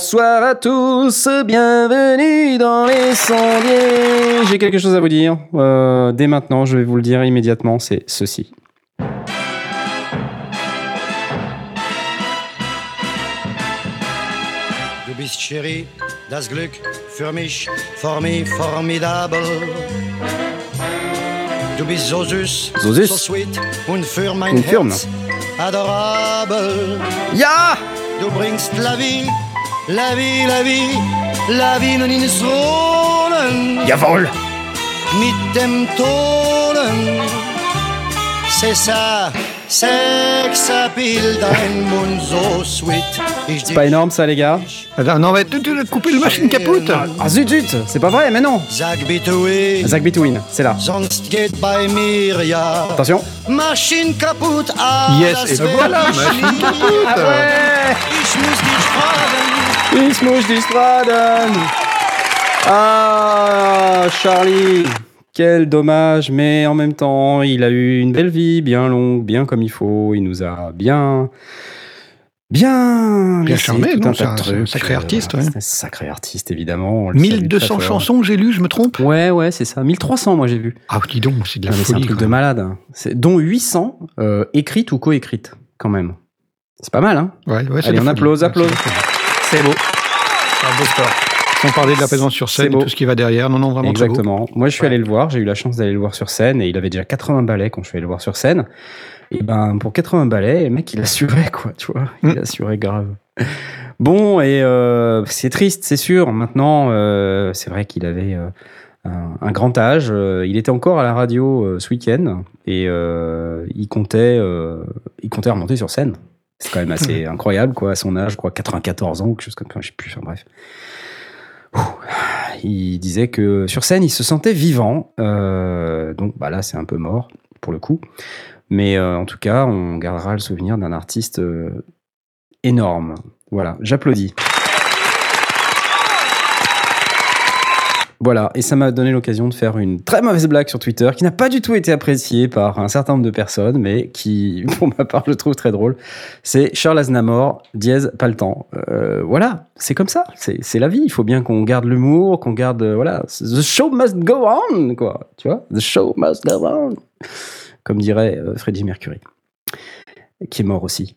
Bonsoir à tous, bienvenue dans les sondiers. J'ai quelque chose à vous dire. Euh, dès maintenant, je vais vous le dire immédiatement, c'est ceci. Du bist chéri, das Glück für mich, für mich formidable. Du bist so süß, süß. so sweet und für mein Herz adorable. Ja! Du bringst la vie, la vie, la vie, la vie nun ins Rollen. Jawohl! Mit dem Tonen, c'est ça, Sexappeal, dein Mund so sweet. C'est pas énorme ça, les gars Attends, non, mais tu, tu as coupé le machine capote. Ah zut zut C'est pas vrai, mais non bitte oui, Zach Between, c'est là. sonst geht bei mir ja Attention Maschine kaputt. Ah, Yes, et voilà. Ich muss dich fragen, Ich muss die Straden Ah, Charlie Quel dommage, mais en même temps, il a eu une belle vie, bien longue, bien comme il faut. Il nous a bien... Bien, Bien charmé, non, un c'est un- sacré Euh, artiste, ouais. Un sacré artiste, évidemment. on le salue 1200 très fort. chansons, j'ai lu, je me trompe? Ouais, ouais, c'est ça. 1300, moi, j'ai vu. Ah, dis donc, c'est de la mais c'est un truc de malade. hein. Dont 800 euh, écrites ou coécrites, quand même. C'est pas mal, hein Ouais, ouais, c'est Allez, on la applause, folie. applause. Ouais, c'est beau. C'est un beau sport. Sans parler de la présence sur scène et tout ce qui va derrière. Non, non, vraiment très beau. Exactement. Moi, je suis allé le voir. J'ai eu la chance d'aller le voir sur scène et il avait déjà 80 ballets quand je suis allé le voir sur scène. Et ben, pour 80 ballets, le mec, il assurait, quoi, tu vois. Il Mm. assurait grave. Bon, et euh, c'est triste, c'est sûr. Maintenant, euh, c'est vrai qu'il avait euh, un, un grand âge. Il était encore à la radio euh, ce week-end et euh, il comptait, euh, il comptait remonter sur scène. C'est quand même assez incroyable, quoi, à son âge, je crois 94 ans, ou quelque chose comme ça, je sais plus, enfin bref. Ouh. Il disait que sur scène, il se sentait vivant. Euh, donc bah là, c'est un peu mort, pour le coup. Mais euh, en tout cas, on gardera le souvenir d'un artiste euh, énorme. Voilà, j'applaudis. Voilà, et ça m'a donné l'occasion de faire une très mauvaise blague sur Twitter qui n'a pas du tout été appréciée par un certain nombre de personnes, mais qui, pour ma part, je trouve très drôle. C'est Charles Aznavour, dièse, pas le temps. Euh, voilà, c'est comme ça, c'est c'est la vie. Il faut bien qu'on garde l'humour, qu'on garde. euh, Voilà, the show must go on, quoi. Tu vois, the show must go on. Comme dirait euh, Freddie Mercury, qui est mort aussi.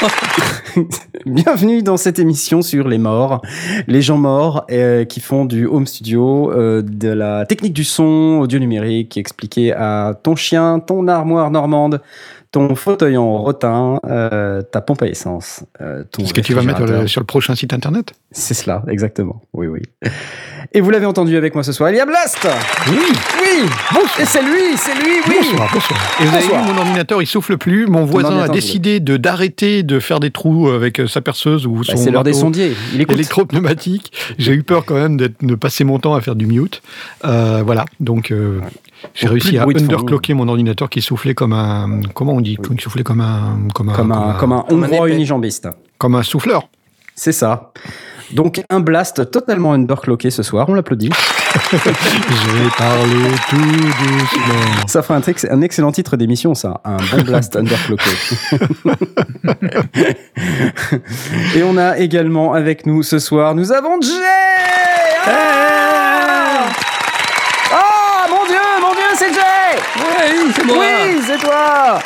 Bienvenue dans cette émission sur les morts, les gens morts euh, qui font du home studio, euh, de la technique du son, audio numérique, expliqué à ton chien, ton armoire normande, ton fauteuil en rotin, euh, ta pompe à essence, euh, ton Est-ce que tu vas mettre le- sur le prochain site internet C'est cela, exactement. Oui, oui. Et vous l'avez entendu avec moi ce soir, il y a Blast Oui Oui Et c'est lui, c'est lui, oui Bonsoir, bonsoir. Et vous avez Bonsoir. vu, mon ordinateur, il souffle plus. Mon voisin a décidé de d'arrêter de faire des trous avec euh, sa perceuse ou Bah, son C'est l'heure des sondiers, il écoute. électropneumatique. J'ai eu peur quand même de passer mon temps à faire du mute. Euh, voilà, donc euh, j'ai réussi à underclocker mon ordinateur qui soufflait comme un... Comment on dit Il soufflait comme un... Comme un, Comme un, comme un Comme un hongrois épais. unijambiste. comme un souffleur. C'est ça. Donc un blast totalement underclocké ce soir, on l'applaudit. Je vais parler tout doucement. Ça fera un, un excellent titre d'émission, ça. Un bon blast underclocké. Et on a également avec nous ce soir, nous avons Jay Ah mon dieu, mon dieu, c'est Jay Oui, c'est moi. Oui, c'est toi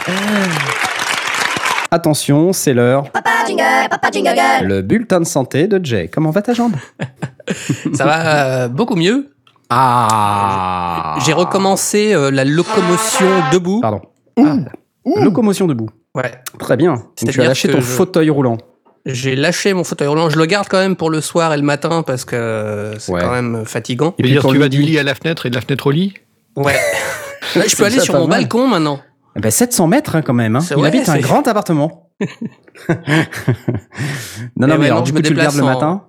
Attention, c'est l'heure. Papa jingle, papa jingle. Le bulletin de santé de Jay. Comment va ta jambe? Ça va euh, beaucoup mieux. Ah J'ai recommencé euh, la locomotion debout. Pardon. Ah, Locomotion debout. Ouais. Très bien. Donc, tu as lâché ton je- fauteuil roulant. J'ai lâché mon fauteuil roulant. Je le garde quand même pour le soir et le matin parce que c'est Ouais. quand même fatigant. Et dire, pour tu vas du lit à la fenêtre et de la fenêtre au lit? Ouais. Là, je peux aller sur mon mal. balcon maintenant. Eh ben, 700 mètres hein, quand même. Hein. Il ouais, habite un grand appartement. non, non, Eh mais ouais, alors, non, du je coup, me tu le gardes déplace le en- matin?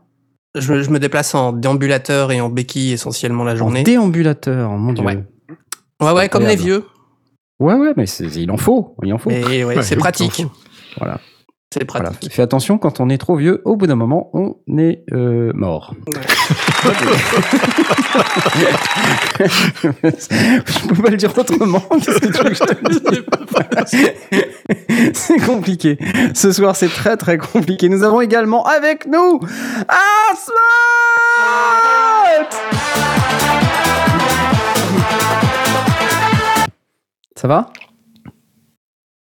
Je, me- je me déplace en déambulateur et en béquille essentiellement la En journée. déambulateur, mon dieu. Ouais. Ouais, ouais, comme les vieux. Ouais, ouais, mais il en faut. Il en faut. Mais ouais, c'est pratique. Voilà. C'est Voilà. pratique. Fais attention, quand on est trop vieux, au bout d'un moment, on est euh, mort. je peux pas le dire autrement. Qu'est-ce que tu veux que je te dise C'est compliqué. Ce soir, c'est très très compliqué. Nous avons également avec nous Asmat Ça va?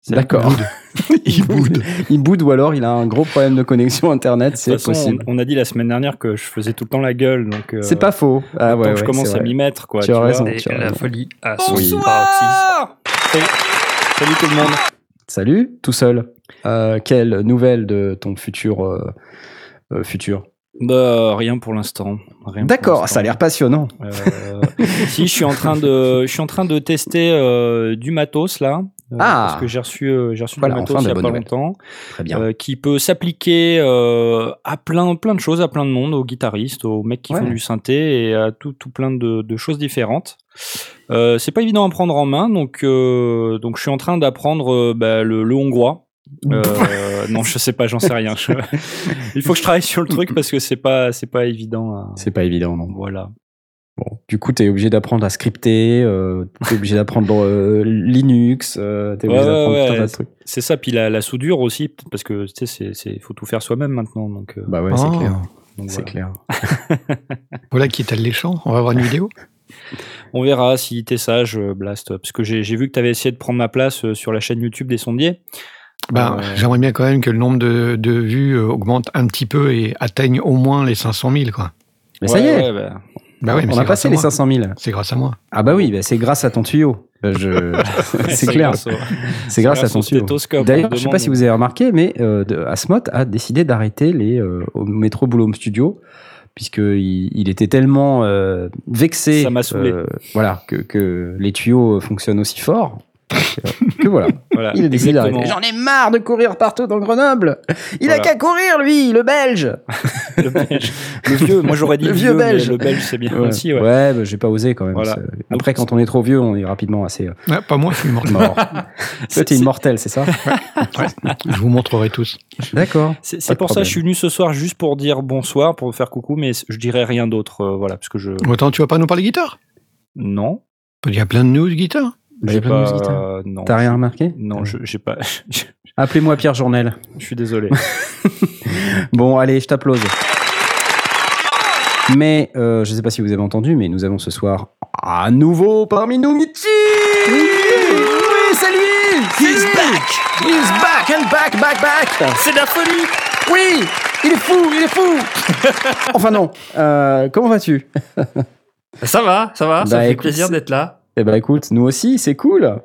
D'accord. Il boude. Il boude ou alors il a un gros problème de connexion internet, c'est possible. on, on a dit la semaine dernière que je faisais tout le temps la gueule, donc. euh, C'est pas faux. Ah ouais, donc je ouais, commence à m'y mettre, quoi. Tu as vois. raison. Et tu as la raison. folie à son paroxysme. Bonsoir Salut. Salut tout le monde. Salut, tout seul. Euh, quelle nouvelle de ton futur euh, euh, futur? Bah, rien pour l'instant. D'accord, ça a l'air passionnant. Euh, si, je suis en train de, je suis en train de tester euh, du matos là. Euh, Ah. Parce que j'ai reçu, euh, j'ai reçu Voilà, du matos enfin, de il y a pas nouvelles. longtemps, Très bien. euh, qui peut s'appliquer euh, à plein, plein de choses, à plein de monde, aux guitaristes, aux mecs qui Ouais. font du synthé et à tout, tout plein de, de choses différentes. C'est pas évident à prendre en main, donc, donc je suis en train d'apprendre bah, le, le hongrois. Euh, non, je sais pas, j'en sais rien. Je- Il faut que je travaille sur le truc parce que c'est pas, c'est pas évident. à- C'est pas évident, non. Voilà. Bon, du coup, t'es obligé d'apprendre à scripter, euh, t'es obligé d'apprendre euh, Linux, euh, t'es obligé Ouais, d'apprendre ouais, tout un tas ouais. de trucs. C'est ça, puis la, la soudure aussi, parce que tu sais, c'est, c'est, faut tout faire soi-même maintenant. Donc, euh, Bah ouais, c'est Oh, clair. C'est voilà. clair. Voilà qui est alléchant. On va voir une vidéo. On verra si t'es sage, euh, Blast. Parce que j'ai, vu que t'avais essayé de prendre ma place sur la chaîne YouTube des sondiers. Ben. J'aimerais bien quand même que le nombre de, de vues augmente un petit peu et atteigne au moins les 500 000. Quoi. Mais ça y est, ouais, bah, Bah mais on a passé les moi. 500 000. C'est grâce à moi. Ah bah oui, bah c'est grâce à ton tuyau. Je... c'est clair, c'est grâce à ton au tuyau. D'ailleurs, je sais demande- pas si vous avez remarqué, mais euh, a décidé d'arrêter les euh, au Metro Boulot Studio puisqu'il il était tellement euh, vexé Ça m'a saoulé. euh, voilà, que, que les tuyaux fonctionnent aussi fort que, que voilà. Voilà, Il a décidé d'arrêter. J'en ai marre de courir partout dans Grenoble. Il a qu'à courir, lui, le Belge. Le, belge. Le vieux, moi j'aurais dit Le vieux mais belge. le belge c'est bien Ouais, aussi. Ouais. ouais bah, j'ai pas osé quand même. Voilà. Après, quand on est trop vieux, on est rapidement assez euh, Ouais, pas moi, je suis mort. mort. Toi, t'es immortel, c'est ça? Je vous montrerai tous. D'accord. C'est pour ça que je suis venu ce soir juste pour dire bonsoir, pour faire coucou, mais je dirais rien d'autre. euh, voilà, parce que je. Autant tu vas pas nous parler guitare? Non. Il y a plein de news guitare. J'ai de pas- news guitare. Non. T'as rien remarqué? Non, je j'ai pas. je Appelez-moi Pierre Journel. suis désolé. Bon, allez, je t'applause. Mais euh, je sais pas si vous avez entendu, mais nous avons ce soir à nouveau parmi nous Michi Oui, c'est lui He's back He's back and back, back, back C'est de la folie Oui Il est fou, il est fou Enfin non. Euh, comment vas-tu? Ça va, ça va, ça Bah, fait écoute, plaisir d'être là. Eh ben écoute, nous aussi, c'est cool.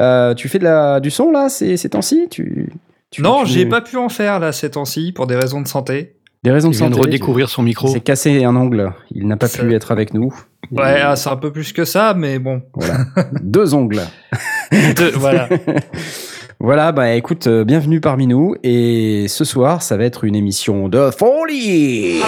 Euh, tu fais de la, du son là ces, ces temps-ci? Tu, tu- non, tu- j'ai pas pu en faire là ces temps-ci pour des raisons de santé. Des raisons Il de vient de santé. redécouvrir son Il micro. s'est cassé un ongle. Il n'a pas pu être avec nous. Ouais, Et- ah, c'est un peu plus que ça, mais bon. Voilà. Deux ongles. De- voilà. Voilà, bah écoute, euh, bienvenue parmi nous. Et ce soir, ça va être une émission de folie.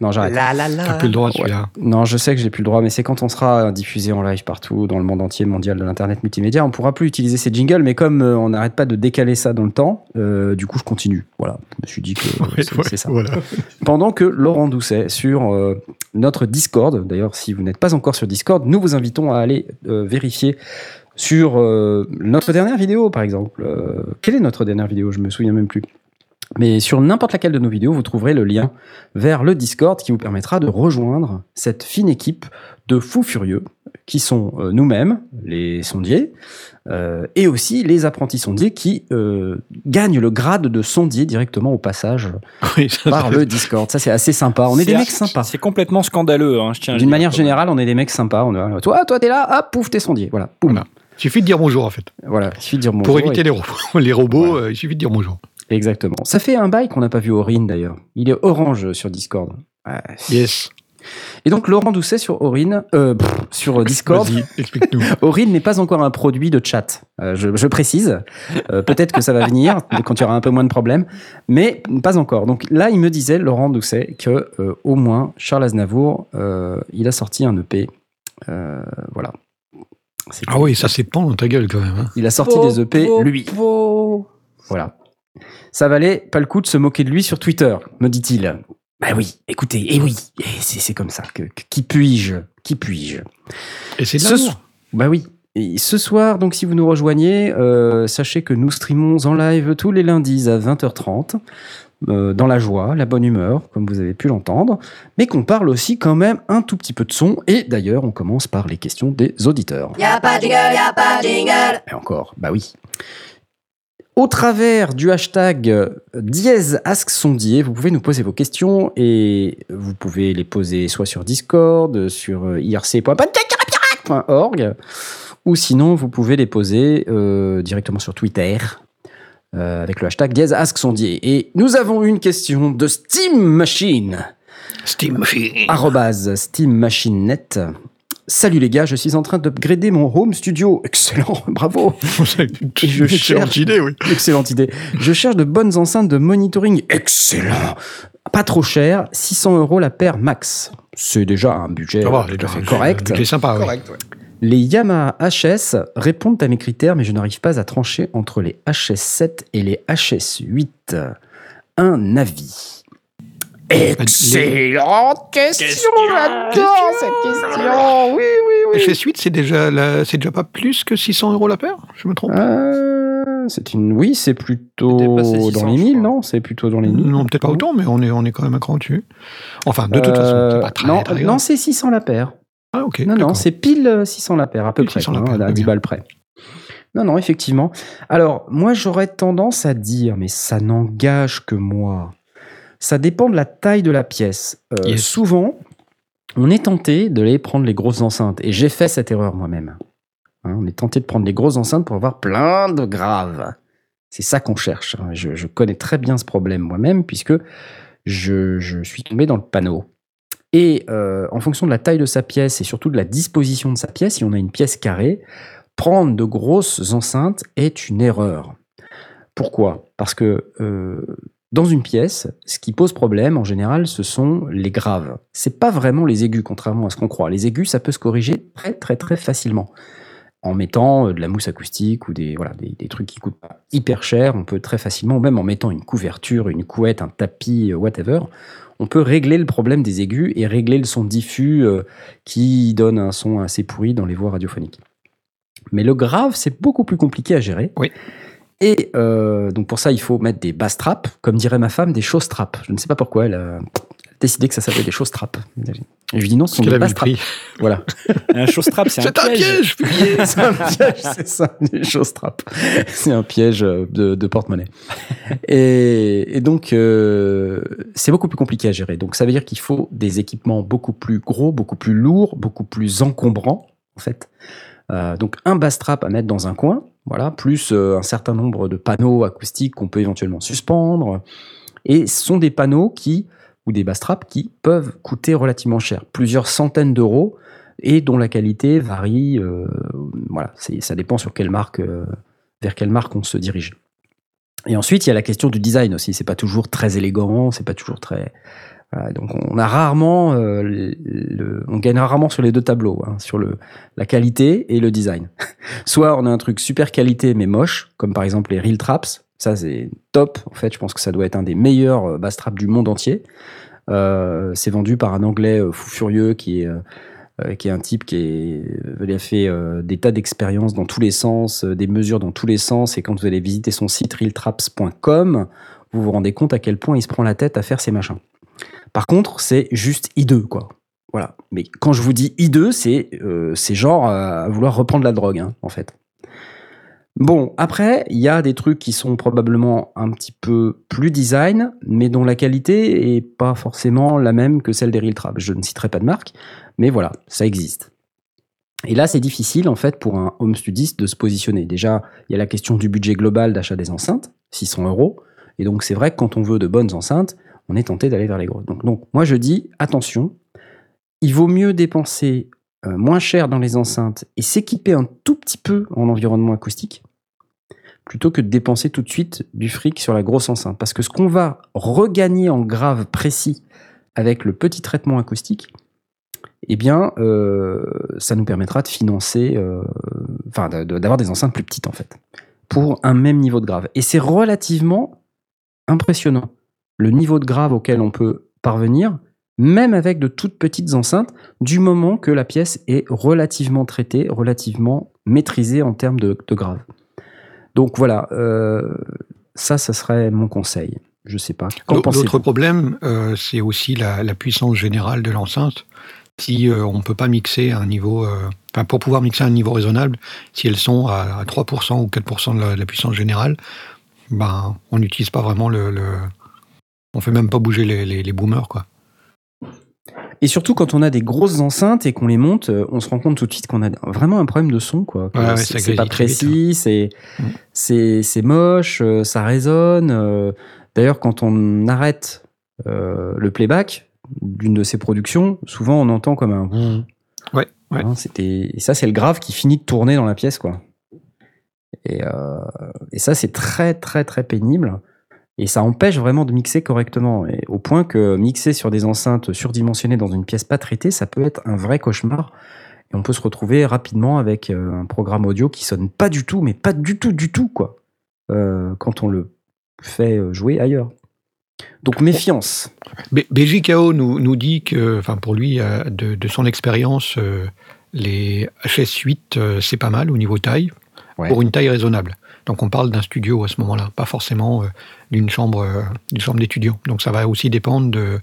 Non, j'arrête. La la la. T'as plus le droit celui-là. Non, je sais que j'ai plus le droit, mais c'est quand on sera diffusé en live partout dans le monde entier mondial de l'internet multimédia, on pourra plus utiliser ces jingles. Mais comme euh, on n'arrête pas de décaler ça dans le temps, euh, du coup, je continue. Voilà, je me suis dit que Ouais, c'est ouais, ça. Voilà. Pendant que Laurent Doucet sur euh, notre Discord, d'ailleurs si vous n'êtes pas encore sur Discord, nous vous invitons à aller euh, vérifier sur euh, notre dernière vidéo par exemple. Euh, quelle est notre dernière vidéo? Je me souviens même plus. Mais sur n'importe laquelle de nos vidéos, vous trouverez le lien vers le Discord qui vous permettra de rejoindre cette fine équipe de fous furieux qui sont euh, nous-mêmes, les sondiers, euh, et aussi les apprentis sondiers qui euh, gagnent le grade de sondier directement au passage Oui, par le Discord. Ça, c'est assez sympa. On est des mecs sympas. C'est complètement scandaleux, hein, je tiens D'une manière générale, on est des mecs sympas. On est, toi, toi, t'es là, hop, pouf, t'es sondier. Voilà, boum. Voilà. Il suffit de dire bonjour en fait. Voilà, il suffit de dire bonjour. Pour éviter et- les robots, les robots Voilà. euh, il suffit de dire bonjour. Exactement. Ça fait un bail qu'on n'a pas vu Aurine d'ailleurs. Il est orange sur Discord. Ouais. Yes. Et donc, Laurent Doucet sur Aurine, euh, pff, sur Discord. Explique-nous. Aurine n'est pas encore un produit de chat. Euh, je, je précise. Euh, Peut-être que ça va venir quand il y aura un peu moins de problèmes, mais pas encore. Donc là, il me disait, Laurent Doucet, que euh, au moins Charles Aznavour, euh, il a sorti un EP. Euh, voilà. C'est Ah oui, ça c'est pan dans ta gueule quand même. hein. Il a sorti des EP, lui. Voilà. Ça valait pas le coup de se moquer de lui sur Twitter, me dit-il. Bah oui, écoutez, et oui, et c'est comme ça. Que, que- qui puis-je Qui puis-je Et c'est de Ce l'amour. so- Bah oui. Et ce soir, donc, si vous nous rejoignez, euh, sachez que nous streamons en live tous les lundis à 20h30, euh, dans la joie, la bonne humeur, comme vous avez pu l'entendre, mais qu'on parle aussi quand même un tout petit peu de son. Et d'ailleurs, on commence par les questions des auditeurs. Y a pas de jingle, y a pas de jingle. Et encore, bah oui. Au travers du hashtag euh, dièse ask sondier, vous pouvez nous poser vos questions et vous pouvez les poser soit sur Discord, sur euh, irc.org, ou sinon vous pouvez les poser euh, directement sur Twitter euh, avec le hashtag dièse ask sondier. Et nous avons une question de Steam Machine Steam Machine. arrobase Steam Machine Net. Salut les gars, je suis en train d'upgrader mon home studio. Excellent, bravo. Et je Excellente cherche- idée, oui. Excellente idée. Je cherche de bonnes enceintes de monitoring. Excellent. Pas trop cher, 600 euros la paire max. C'est déjà un budget gars, fait correct. C'est sympa, oui. Correct, ouais. Les Yamaha HS répondent à mes critères, mais je n'arrive pas à trancher entre les HS7 et les HS8. Un avis. Excellente question, j'adore cette question. Oui, oui, oui. HS8, c'est déjà, la- c'est déjà pas plus que 600 euros la paire Je me trompe Euh, c'est une, oui, c'est plutôt Dépassé dans 600, les je 1000, crois. non? C'est plutôt dans les 1000. Non, peut-être pas autant, mais on est, on est quand même un cran dessus. Enfin, de toute façon, Euh, c'est pas très, non, très non, c'est 600 la paire. Ah, ok. Non, non, c'est pile euh, 600 la paire, à peu Pile près, 600 la hein, paire, à très 10 bien. balles près. Non, non, effectivement. Alors, moi, j'aurais tendance à dire, mais ça n'engage que moi. Ça dépend de la taille de la pièce. Euh, Yes. Souvent, on est tenté de les prendre les grosses enceintes. Et j'ai fait cette erreur moi-même. Hein, on est tenté de prendre les grosses enceintes pour avoir plein de graves. C'est ça qu'on cherche. hein. Je, je connais très bien ce problème moi-même, puisque je, je suis tombé dans le panneau. Et euh, en fonction de la taille de sa pièce et surtout de la disposition de sa pièce, si on a une pièce carrée, prendre de grosses enceintes est une erreur. Pourquoi? Parce que euh, dans une pièce, ce qui pose problème en général, ce sont les graves. C'est pas vraiment les aigus, contrairement à ce qu'on croit. Les aigus, ça peut se corriger très très très facilement. En mettant euh, de la mousse acoustique ou des, voilà, des, des trucs qui coûtent pas hyper cher, on peut très facilement, même en mettant une couverture, une couette, un tapis, euh, whatever, on peut régler le problème des aigus et régler le son diffus euh, qui donne un son assez pourri dans les voix radiophoniques. Mais le grave, c'est beaucoup plus compliqué à gérer. Oui. Et euh, donc pour ça, il faut mettre des bass traps, comme dirait ma femme, des choses traps. Je ne sais pas pourquoi elle a décidé que ça s'appelait des choses traps. Et je lui dis non, ce sont des a vu bass le traps. prix. Voilà. Un c'est un C'est un piège. piège c'est un piège, c'est ça, des choses trappes. C'est un piège euh, de, de porte-monnaie. Et, et donc, euh, c'est beaucoup plus compliqué à gérer. Donc, ça veut dire qu'il faut des équipements beaucoup plus gros, beaucoup plus lourds, beaucoup plus encombrants, en fait. Euh, donc, un bass trap à mettre dans un coin, voilà, plus euh, un certain nombre de panneaux acoustiques qu'on peut éventuellement suspendre. Et ce sont des panneaux qui, ou des bass traps qui peuvent coûter relativement cher, plusieurs centaines d'euros et dont la qualité varie. euh, voilà, ça dépend sur quelle marque, vers quelle marque on se dirige. Et ensuite, il y a la question du design aussi. C'est pas toujours très élégant, c'est pas toujours très. Donc, on a rarement, euh, le- on gagne rarement sur les deux tableaux, hein, sur le la qualité et le design. Soit on a un truc super qualité mais moche, comme par exemple les Real Traps. Ça, c'est top. En fait, je pense que ça doit être un des meilleurs euh, bass traps du monde entier. Euh, c'est vendu par un Anglais euh, fou furieux qui est euh, qui est un type qui est, a fait des tas d'expériences dans tous les sens, des mesures dans tous les sens, et quand vous allez visiter son site realtraps.com, vous vous rendez compte à quel point il se prend la tête à faire ces machins. Par contre, c'est juste hideux, quoi. Voilà. Mais quand je vous dis hideux, c'est euh, genre euh, à vouloir reprendre la drogue, hein, en fait. Bon, après, il y a des trucs qui sont probablement un petit peu plus design, mais dont la qualité est pas forcément la même que celle des Real Traps. Je ne citerai pas de marque, mais voilà, ça existe. Et là, c'est difficile en fait pour un home studiste de se positionner. Déjà, il y a la question du budget global d'achat des enceintes, 600 euros. Et donc, c'est vrai que quand on veut de bonnes enceintes, on est tenté d'aller vers les grosses. Donc, moi, je dis attention, il vaut mieux dépenser euh, moins cher dans les enceintes et s'équiper un tout petit peu en environnement acoustique plutôt que de dépenser tout de suite du fric sur la grosse enceinte. Parce que ce qu'on va regagner en grave précis avec le petit traitement acoustique, eh bien, euh, ça nous permettra de financer, euh, enfin, d'avoir des enceintes plus petites en fait, pour un même niveau de grave. Et c'est relativement impressionnant. Le niveau de grave auquel on peut parvenir, même avec de toutes petites enceintes, du moment que la pièce est relativement traitée, relativement maîtrisée en termes de, de grave. Donc voilà, euh, ça, ça serait mon conseil. Je sais pas. Qu'en L'au- pensez-vous? L'autre problème, euh, c'est aussi la, la puissance générale de l'enceinte. Si euh, on ne peut pas mixer à un niveau, enfin pour pouvoir mixer à un niveau raisonnable, si elles sont à, à 3% ou 4% de la, de la puissance générale, ben on n'utilise pas vraiment le, le- on fait même pas bouger les, les, les boomers quoi. Et surtout quand on a des grosses enceintes et qu'on les monte, euh, on se rend compte tout de suite qu'on a vraiment un problème de son. Quoi. Ouais, ouais, c'est pas vite, précis, c'est Mm. c'est c'est moche, euh, ça résonne. euh. D'ailleurs, quand on arrête euh, le playback d'une de ses productions, souvent on entend comme un. Ouais, ouais. Hein, c'était et ça c'est le grave qui finit de tourner dans la pièce quoi. Et, euh, et ça c'est très très très pénible et ça empêche vraiment de mixer correctement et au point que mixer sur des enceintes surdimensionnées dans une pièce pas traitée ça peut être un vrai cauchemar et on peut se retrouver rapidement avec euh, un programme audio qui sonne pas du tout mais pas du tout du tout quoi euh, quand on le fait euh, jouer ailleurs. Donc méfiance. BJKO nous, nous dit que, enfin pour lui, de, de son expérience, euh, les HS8 euh, c'est pas mal au niveau taille, Ouais. pour une taille raisonnable. Donc on parle d'un studio à ce moment-là, pas forcément euh, d'une chambre, euh, d'une d'étudiant. Donc ça va aussi dépendre de,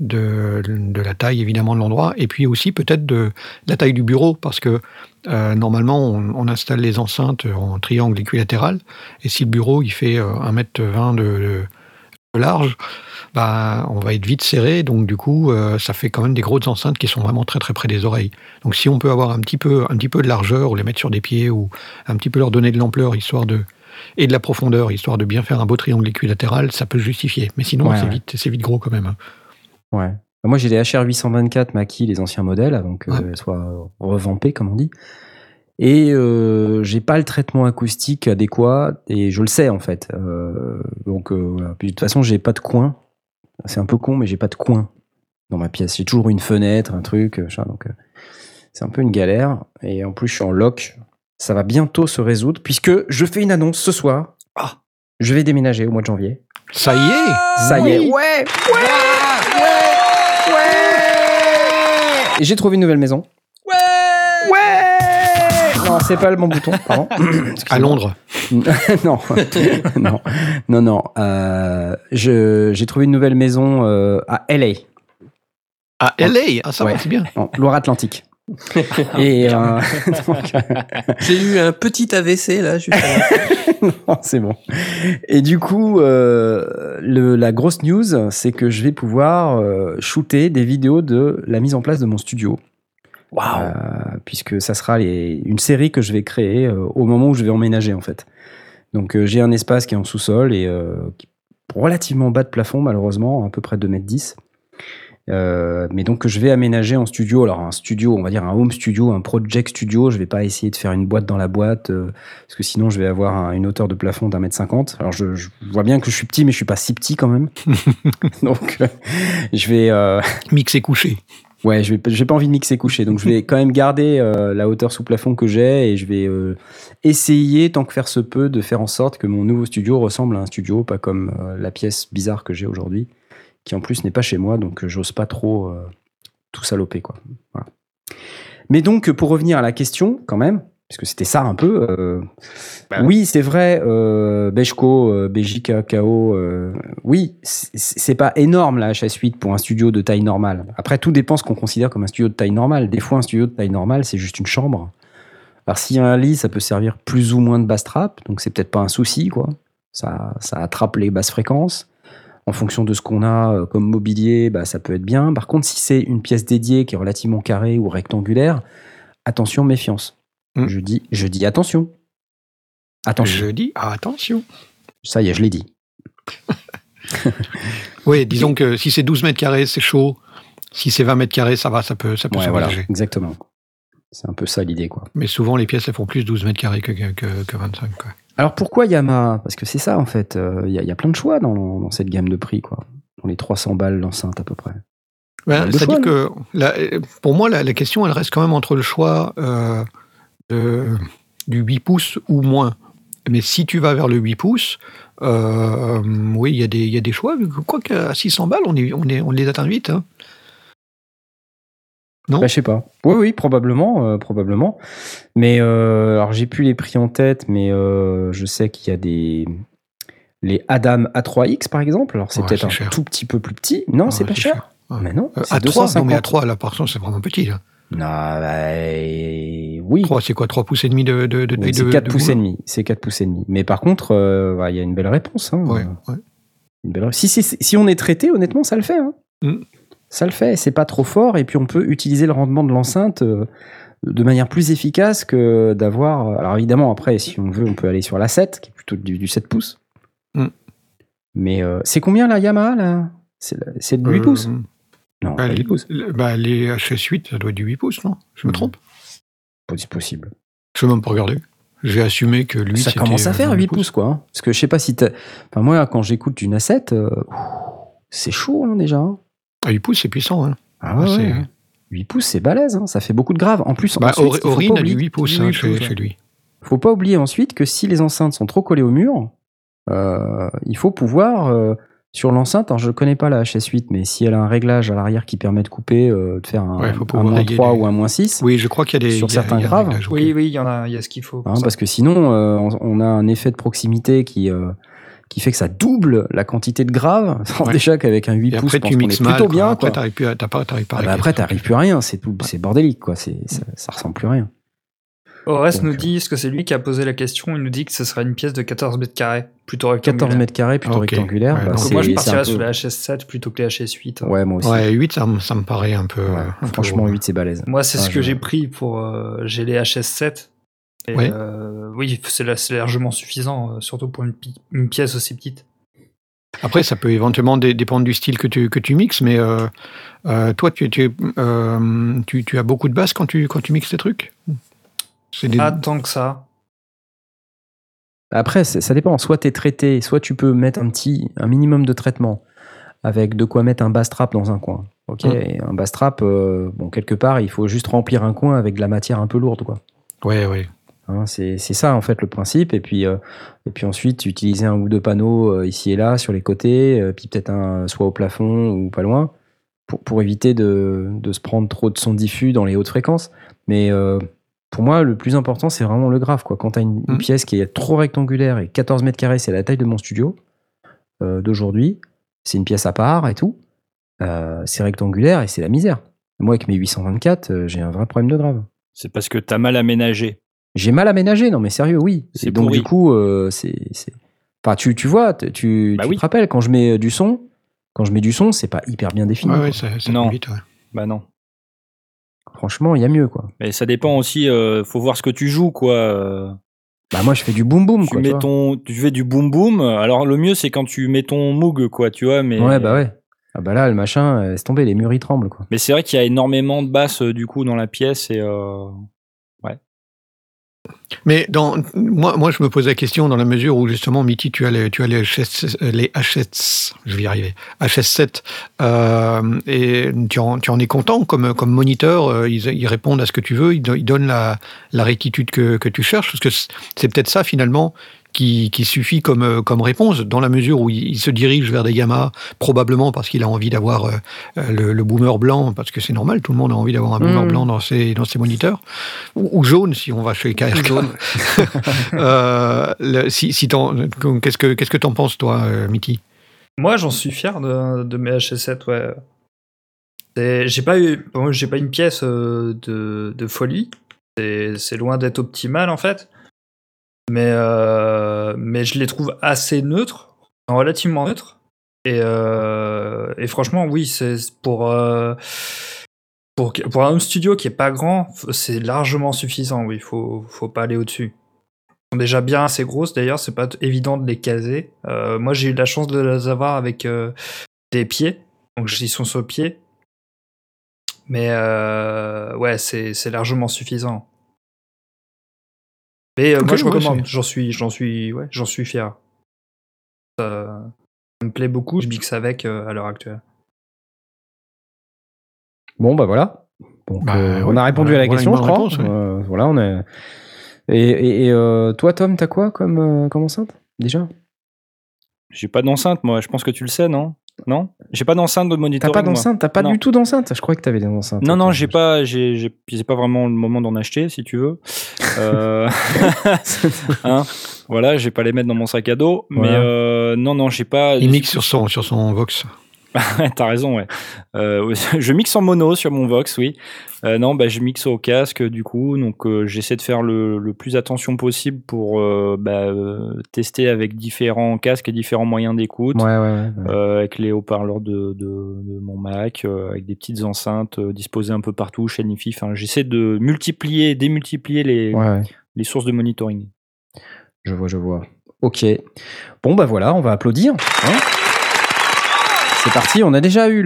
la taille évidemment de l'endroit, et puis aussi peut-être de la taille du bureau, parce que euh, normalement on, installe les enceintes en triangle équilatéral, et si le bureau il fait euh, 1m20 de, de- large, bah, on va être vite serré, donc du coup, euh, ça fait quand même des grosses enceintes qui sont vraiment très très près des oreilles. Donc si on peut avoir un petit peu, un petit peu de largeur, ou les mettre sur des pieds, ou un petit peu leur donner de l'ampleur, histoire de et de la profondeur, histoire de bien faire un beau triangle équilatéral, ça peut justifier. Mais sinon, Ouais, c'est ouais. vite, gros quand même. Ouais. Moi, j'ai des HR 824 Mackie, les anciens modèles, avant qu'elles soient revampées, comme on dit. Et euh, j'ai pas le traitement acoustique adéquat, et je le sais en fait. Euh, donc, euh, voilà. Puis, de toute façon, j'ai pas de coin. C'est un peu con, mais j'ai pas de coin dans ma pièce. J'ai toujours une fenêtre, un truc, euh, donc euh, c'est un peu une galère. Et en plus, je suis en lock. Ça va bientôt se résoudre, puisque je fais une annonce ce soir. Ah. Je vais déménager au mois de janvier. Ça y est Ça y est. Ouais, ouais, ouais. Et J'ai trouvé une nouvelle maison. Ouais. Ouais. Non, c'est pas le bon bouton. Pardon. À Londres. non, non, non, non. Euh, J'ai trouvé une nouvelle maison euh, à LA, À LA Ah, ça Ouais. va, c'est bien. en Loire-Atlantique. Et euh, donc, J'ai eu un petit AVC là, juste avant. non, c'est bon. Et du coup, euh, le, la grosse news, c'est que je vais pouvoir euh, shooter des vidéos de la mise en place de mon studio. Euh, puisque ça sera les- une série que je vais créer euh, au moment où je vais emménager en fait. Donc euh, j'ai un espace qui est en sous-sol et euh, qui est relativement bas de plafond malheureusement, à peu près 2 mètres 10. Euh, mais donc que je vais aménager en studio, alors un studio, on va dire un home studio, un project studio, je vais pas essayer de faire une boîte dans la boîte, euh, parce que sinon je vais avoir un- une hauteur de plafond d'un mètre cinquante. Alors je, je vois bien que je suis petit, mais je suis pas si petit quand même. donc euh, je vais... Mix et couché. Ouais, je j'ai pas envie de mixer coucher, donc je vais quand même garder euh, la hauteur sous plafond que j'ai et je vais euh, essayer, tant que faire se peut, de faire en sorte que mon nouveau studio ressemble à un studio, pas comme euh, la pièce bizarre que j'ai aujourd'hui, qui en plus n'est pas chez moi, donc euh, j'ose pas trop euh, tout saloper, quoi. Voilà. Mais donc, pour revenir à la question, quand même, puisque c'était ça un peu. euh, oui, c'est vrai, euh, euh, BJKKO, euh, oui, c'est pas énorme la HS8 pour un studio de taille normale. Après, tout dépend ce qu'on considère comme un studio de taille normale. Des fois, un studio de taille normale, c'est juste une chambre. Alors, s'il y a un lit, ça peut servir plus ou moins de basse trap, donc c'est peut-être pas un souci, quoi. Ça, ça attrape les basses fréquences. En fonction de ce qu'on a euh, comme mobilier, bah, ça peut être bien. Par contre, si c'est une pièce dédiée qui est relativement carrée ou rectangulaire, attention, méfiance. Mm. Je dis, je dis attention. Attention. Je dis, attention. Ça y est, je l'ai dit. Oui, disons que si c'est 12 mètres carrés, c'est chaud. Si c'est 20 mètres carrés, ça va, ça peut, ça peut Ouais, voilà, exactement. C'est un peu ça l'idée, quoi. Mais souvent, les pièces, elles font plus 12 mètres carrés que, que, que- que 25. Quoi. Alors pourquoi Yamaha? Parce que c'est ça, en fait. Euh, Il y, a- il y a plein de choix dans, dans cette gamme de prix, quoi. Dans les 300 balles l'enceinte, à peu près. Ben, choix, que la- pour moi, la, la question, elle reste quand même entre le choix euh, de- du 8 pouces ou moins. Mais si tu vas vers le 8 pouces, Euh, oui, il y, a des- il y a des choix. Quoi qu'à 600 balles, on, est, on, est, on les atteint vite. hein. Non Bah, je sais pas. Oui, oui, probablement, euh, probablement. Mais euh, alors, j'ai plus les prix en tête, mais euh, je sais qu'il y a des les Adam A3X par exemple. Alors, c'est Ouais, peut-être un cher. tout petit peu plus petit. Non, Ouais, c'est pas cher. cher. Ouais. Mais non, Euh, c'est à 3, non, 250. mais à 3, là, par contre, c'est vraiment petit. Là. Non, bah, oui. 3, c'est quoi 3 pouces et demi de, de, de Oui, taille c'est de 4 de pouces et demi. C'est 4 pouces et demi. Mais par contre, euh, il y a une belle réponse. hein. Ouais, ouais. Une belle- Si, si, si on est traité, honnêtement, ça le fait. hein. Mm. Ça le fait. C'est pas trop fort. Et puis, on peut utiliser le rendement de l'enceinte euh, de manière plus efficace que d'avoir. Alors, évidemment, après, si on veut, on peut aller sur la 7, qui est plutôt du, du 7 pouces. Mm. Mais euh, c'est combien la Yamaha là? C'est de 8 Euh, pouces? Non, bah, pas les, 8 pouces. bah, les HS8, ça doit être du 8 pouces, non? Je me Mm. trompe? C'est possible. Je ne même pas regardé. J'ai assumé que lui, ça commence à euh, faire 8 8 pouces, quoi. hein. Parce que je sais pas si. Enfin, moi, quand j'écoute une A7, euh, c'est chaud hein, déjà. hein. À 8 pouces, c'est puissant. Hein. Ah ouais, c'est- ouais. 8 pouces, c'est balèze, hein, ça fait beaucoup de graves. En plus, Bah, ensuite, Aurine a du oublier- 8 pouces du hein, 8 chez, chez lui. faut pas oublier ensuite que si les enceintes sont trop collées au mur, euh, il faut pouvoir euh, sur l'enceinte. Alors je connais pas la HS8, mais si elle a un réglage à l'arrière qui permet de couper, euh, de faire un, Ouais, moins régler 3 les- ou un moins 6. Oui, je crois qu'il y a des. Sur il y a- certains y a graves. Oui, oui, il y en a, il y a ce qu'il faut. Hein, parce que sinon, euh, on, on a un effet de proximité qui, euh, qui fait que ça double la quantité de graves. Ouais. Déjà qu'avec un 8 Et pouces, après, tu mixes est mal. plutôt quoi. bien. Après, quoi. t'arrives plus à- t'as pas- t'arrives pas à Ah bah après, t'arrives plus à rien, c'est tout, c'est bordélique, quoi. C'est, ça, ça ressemble plus à rien. Ores nous dit, est-ce que c'est lui qui a posé la question? Il nous dit que ce serait une pièce de 14 mètres carrés, plutôt 14 rectangulaire. mètres carrés, plutôt rectangulaire. Ouais, bah, moi, je partirais un sur peu- la HS7 plutôt que la HS8. hein. Ouais, moi aussi. Ouais, 8, ça, me- ça me paraît un peu. Ouais, un peu franchement, gros. 8, c'est balèze. Moi, c'est Ah, ce que j'ai pris pour. euh, j'ai les HS7. Et, Ouais. euh, oui, c'est la- c'est largement suffisant, euh, surtout pour une, pi- une pièce aussi petite. Après, ça peut éventuellement dé- dépendre du style que tu, que tu mixes, mais euh, euh, toi, tu, tu, euh, tu, tu as beaucoup de basses quand tu, quand tu mixes tes trucs? Des... Pas tant que ça. Après, ça dépend. Soit tu es traité, soit tu peux mettre un petit, un minimum de traitement avec de quoi mettre un bass trap dans un coin. Ok, Mm. Et un bass trap, euh, bon, quelque part, il faut juste remplir un coin avec de la matière un peu lourde, quoi. Ouais, ouais. Hein, c'est ça en fait le principe. Et puis, euh, et puis ensuite, utiliser un ou deux panneaux euh, ici et là sur les côtés, euh, puis peut-être un soit au plafond ou pas loin, pour, pour éviter de, de se prendre trop de son diffus dans les hautes fréquences. Mais pour moi, le plus important, c'est vraiment le graphe. Quoi. Quand tu as une, une Mhm. pièce qui est trop rectangulaire et 14 mètres carrés, c'est la taille de mon studio d'aujourd'hui, c'est une pièce à part et tout, c'est rectangulaire et c'est la misère. Moi, avec mes 824, euh, j'ai un vrai problème de grave. C'est parce que t'as mal aménagé. J'ai mal aménagé, non mais sérieux, oui. C'est Et donc pourri. du coup, euh, c'est, c'est- enfin tu, tu vois, tu, Bah tu oui. te rappelles quand je mets euh, du son, quand je mets du son, c'est pas hyper bien défini. Ouais, ouais, ça, ça Non. vite. ouais. Bah non. Franchement, il y a mieux quoi. Mais ça dépend aussi, euh, faut voir ce que tu joues, quoi. euh. Bah moi je fais du boom boom tu quoi. tu mets ton, tu fais du boom boom. Alors le mieux c'est quand tu mets ton Moog, quoi, tu vois. Mais Ouais bah ouais. Ah bah là le machin, euh, laisse tomber, les murs ils tremblent quoi. Mais c'est vrai qu'il y a énormément de basses euh, du coup dans la pièce et euh, Mais dans, moi, moi, je me pose la question dans la mesure où justement, Mitty, tu as les, HS, les HS, je vais y arriver, HS7, euh, et tu en, tu en es content comme, comme moniteur, euh, ils, ils répondent à ce que tu veux, ils, do- ils donnent la, la rectitude que, que tu cherches, parce que c'est peut-être ça finalement qui, qui suffit comme, euh, comme réponse, dans la mesure où il, il se dirige vers des Yamaha, probablement parce qu'il a envie d'avoir euh, euh, le, le boomer blanc, parce que c'est normal, tout le monde a envie d'avoir un boomer Mm. blanc dans ses, dans ses moniteurs, ou, ou jaune si on va chez KRK. Euh, le- si, si t'en- qu'est-ce que qu'est-ce que t'en penses toi, Mitty? Moi, j'en suis fier de, de mes HS7, ouais. J'ai pas eu, bon, j'ai pas une pièce euh, de, de folie. C'est c'est loin d'être optimal en fait. Mais, euh, mais je les trouve assez neutres, relativement neutres. Et, euh, et franchement, oui, c'est pour, euh, pour, pour un studio qui est pas grand, c'est largement suffisant. Oui, faut, faut pas aller au-dessus. Elles sont déjà bien assez grosses d'ailleurs, c'est pas évident de les caser. Moi, j'ai eu la chance de les avoir avec des pieds, donc ils sont sur pied. Mais ouais, c'est largement suffisant. Mais euh, moi, je recommande. J'en suis, j'en suis, ouais, j'en suis fier. Ça, ça me plaît beaucoup. Je mixe avec euh, à l'heure actuelle. Bon bah voilà. Donc, Bah, euh, ouais, on a répondu voilà- à la question, je crois. réponse, ouais. Euh, voilà, on est. Et, et- et, euh, toi, Tom, t'as quoi comme, euh, comme enceinte déjà? J'ai pas d'enceinte, moi. Je pense que tu le sais, non? Non? J'ai pas d'enceinte de T'as monitoring. pas moi. d'enceinte? T'as pas Non. du tout d'enceinte? Je croyais que t'avais des enceintes. Non, non, j'ai pas, j'ai, pas vraiment le moment d'en acheter, si tu veux. Euh, hein, voilà, j'ai pas les mettre dans mon sac à dos, mais Voilà. euh, non, non, j'ai pas. Il mixe sur son, sur son Vox. T'as raison, ouais. Euh, je mixe en mono sur mon Vox, oui. Euh, non, bah, je mixe au casque, du coup, donc euh, j'essaie de faire le, le plus attention possible pour bah, tester avec différents casques et différents moyens d'écoute. Ouais, ouais, ouais. ouais. Avec les haut-parleurs de, de, de mon Mac, avec des petites enceintes disposées un peu partout, chaîne IFI. Enfin, j'essaie de multiplier, démultiplier les sources de monitoring. Je vois, je vois. Ok. Bon, bah voilà, on va applaudir. hein. C'est parti. On a déjà eu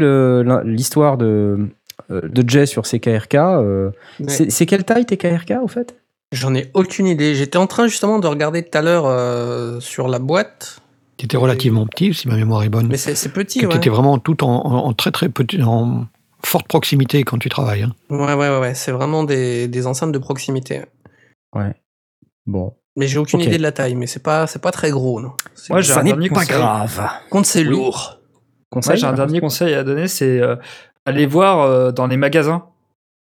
l'histoire de, euh, de Jay sur ses KRK. euh, Mais c'est quelle taille tes KRK, au fait? J'en ai aucune idée. J'étais en train justement de regarder tout à l'heure euh, sur la boîte. qui était relativement petit, si ma mémoire est bonne. Mais c'est petit, qui ouais. était vraiment tout en, en- en très très petit, en forte proximité quand tu travailles. hein. Ouais, ouais, ouais, ouais. C'est vraiment des, des enceintes de proximité. Ouais. Bon. Mais j'ai aucune idée de la taille, mais c'est pas, c'est pas très gros, non. J'ai Ça n'est pas grave. Contre, c'est Oui. lourd. Conseil j'ai un dernier conseil à donner, c'est euh, aller voir euh, dans les magasins.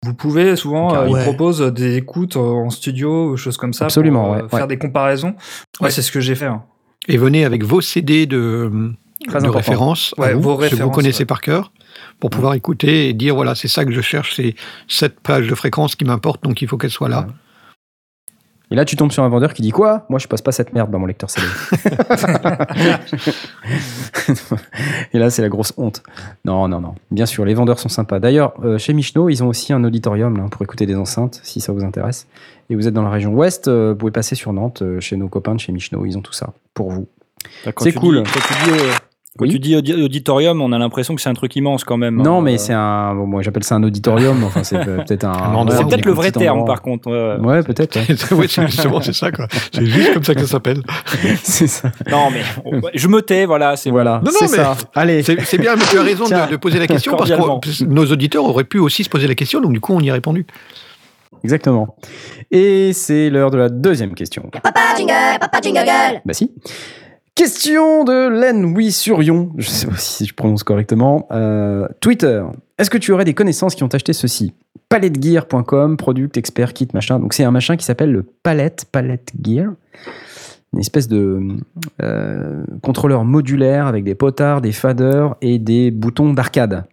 Vous pouvez souvent, euh, Ouais. ils proposent des écoutes en studio ou choses comme ça. Absolument, pour, ouais, Faire des comparaisons. Ouais, c'est ce que j'ai fait. hein. Et venez avec vos CD de, référence, à Ouais, vous, vos ce que vous connaissez par cœur, pour pouvoir écouter et dire voilà, c'est ça que je cherche, c'est cette plage de fréquence qui m'importe, donc il faut qu'elle soit là. Et là, tu tombes sur un vendeur qui dit quoi? Moi, je passe pas cette merde dans mon lecteur CD. Et là, c'est la grosse honte. Non, non, non. Bien sûr, les vendeurs sont sympas. D'ailleurs, euh, chez Michno, ils ont aussi un auditorium là, pour écouter des enceintes, si ça vous intéresse. Et vous êtes dans la région ouest, euh, vous pouvez passer sur Nantes, euh, chez nos copains de chez Michno. Ils ont tout ça pour vous. C'est cool. dis- quand tu dis, quand Oui. tu dis audi- auditorium, on a l'impression que c'est un truc immense quand même. Non, hein. mais Euh, c'est un. Bon, moi, j'appelle ça un auditorium. mais enfin, c'est peut-être un. C'est peut-être le vrai terme endroit. par contre. ouais, peut-être. ouais. Justement c'est ça quoi. C'est juste comme ça que ça s'appelle. c'est ça. Non, mais on- je me tais, voilà. C'est Voilà. Non, non, c'est mais- ça. Allez. C'est bien, mais tu as raison Tiens, de, de poser la question parce que nos auditeurs auraient pu aussi se poser la question, donc du coup on y a répondu. Exactement. Et c'est l'heure de la deuxième question. Papa jingle, papa jingle gueule. Bah si. Question de Len Oui Surion, je sais pas si je prononce correctement. Euh, Twitter. Est-ce que tu aurais des connaissances qui ont acheté ceci? Palettegear.com, product, expert, kit, machin. Donc c'est un machin qui s'appelle le Palette, Palette Gear. Une espèce de euh, contrôleur modulaire avec des potards, des faders et des boutons d'arcade.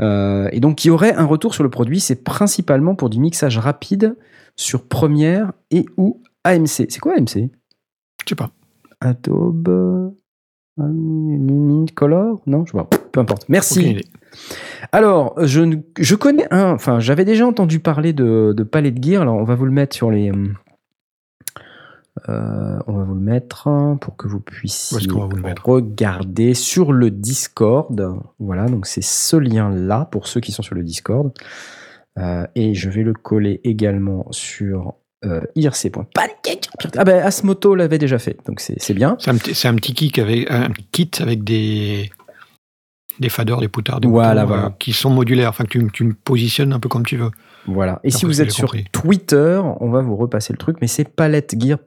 Euh, et donc qui aurait un retour sur le produit, c'est principalement pour du mixage rapide sur Premiere et ou AMC. C'est quoi AMC Je sais pas. Adobe Color Non, je vois. Peu importe. Merci. Alors, je, je connais un. Enfin, j'avais déjà entendu parler de, de Palette Gear. Alors, on va vous le mettre sur les. euh, on va vous le mettre pour que vous puissiez va vous regarder sur le Discord. Voilà, donc c'est ce lien-là pour ceux qui sont sur le Discord. Euh, et je vais le coller également sur euh, irc.pancake. Ah ben, Asmoto l'avait déjà fait, donc c'est bien. C'est un, petit- c'est un petit kit avec, un kit avec des, des faders, des poutards, des Voilà, boutons, euh, voilà. qui sont modulaires, enfin que tu, tu me positionnes un peu comme tu veux. Voilà. Et si vous êtes sur compris. Twitter, on va vous repasser le truc, mais c'est Palette Gear, E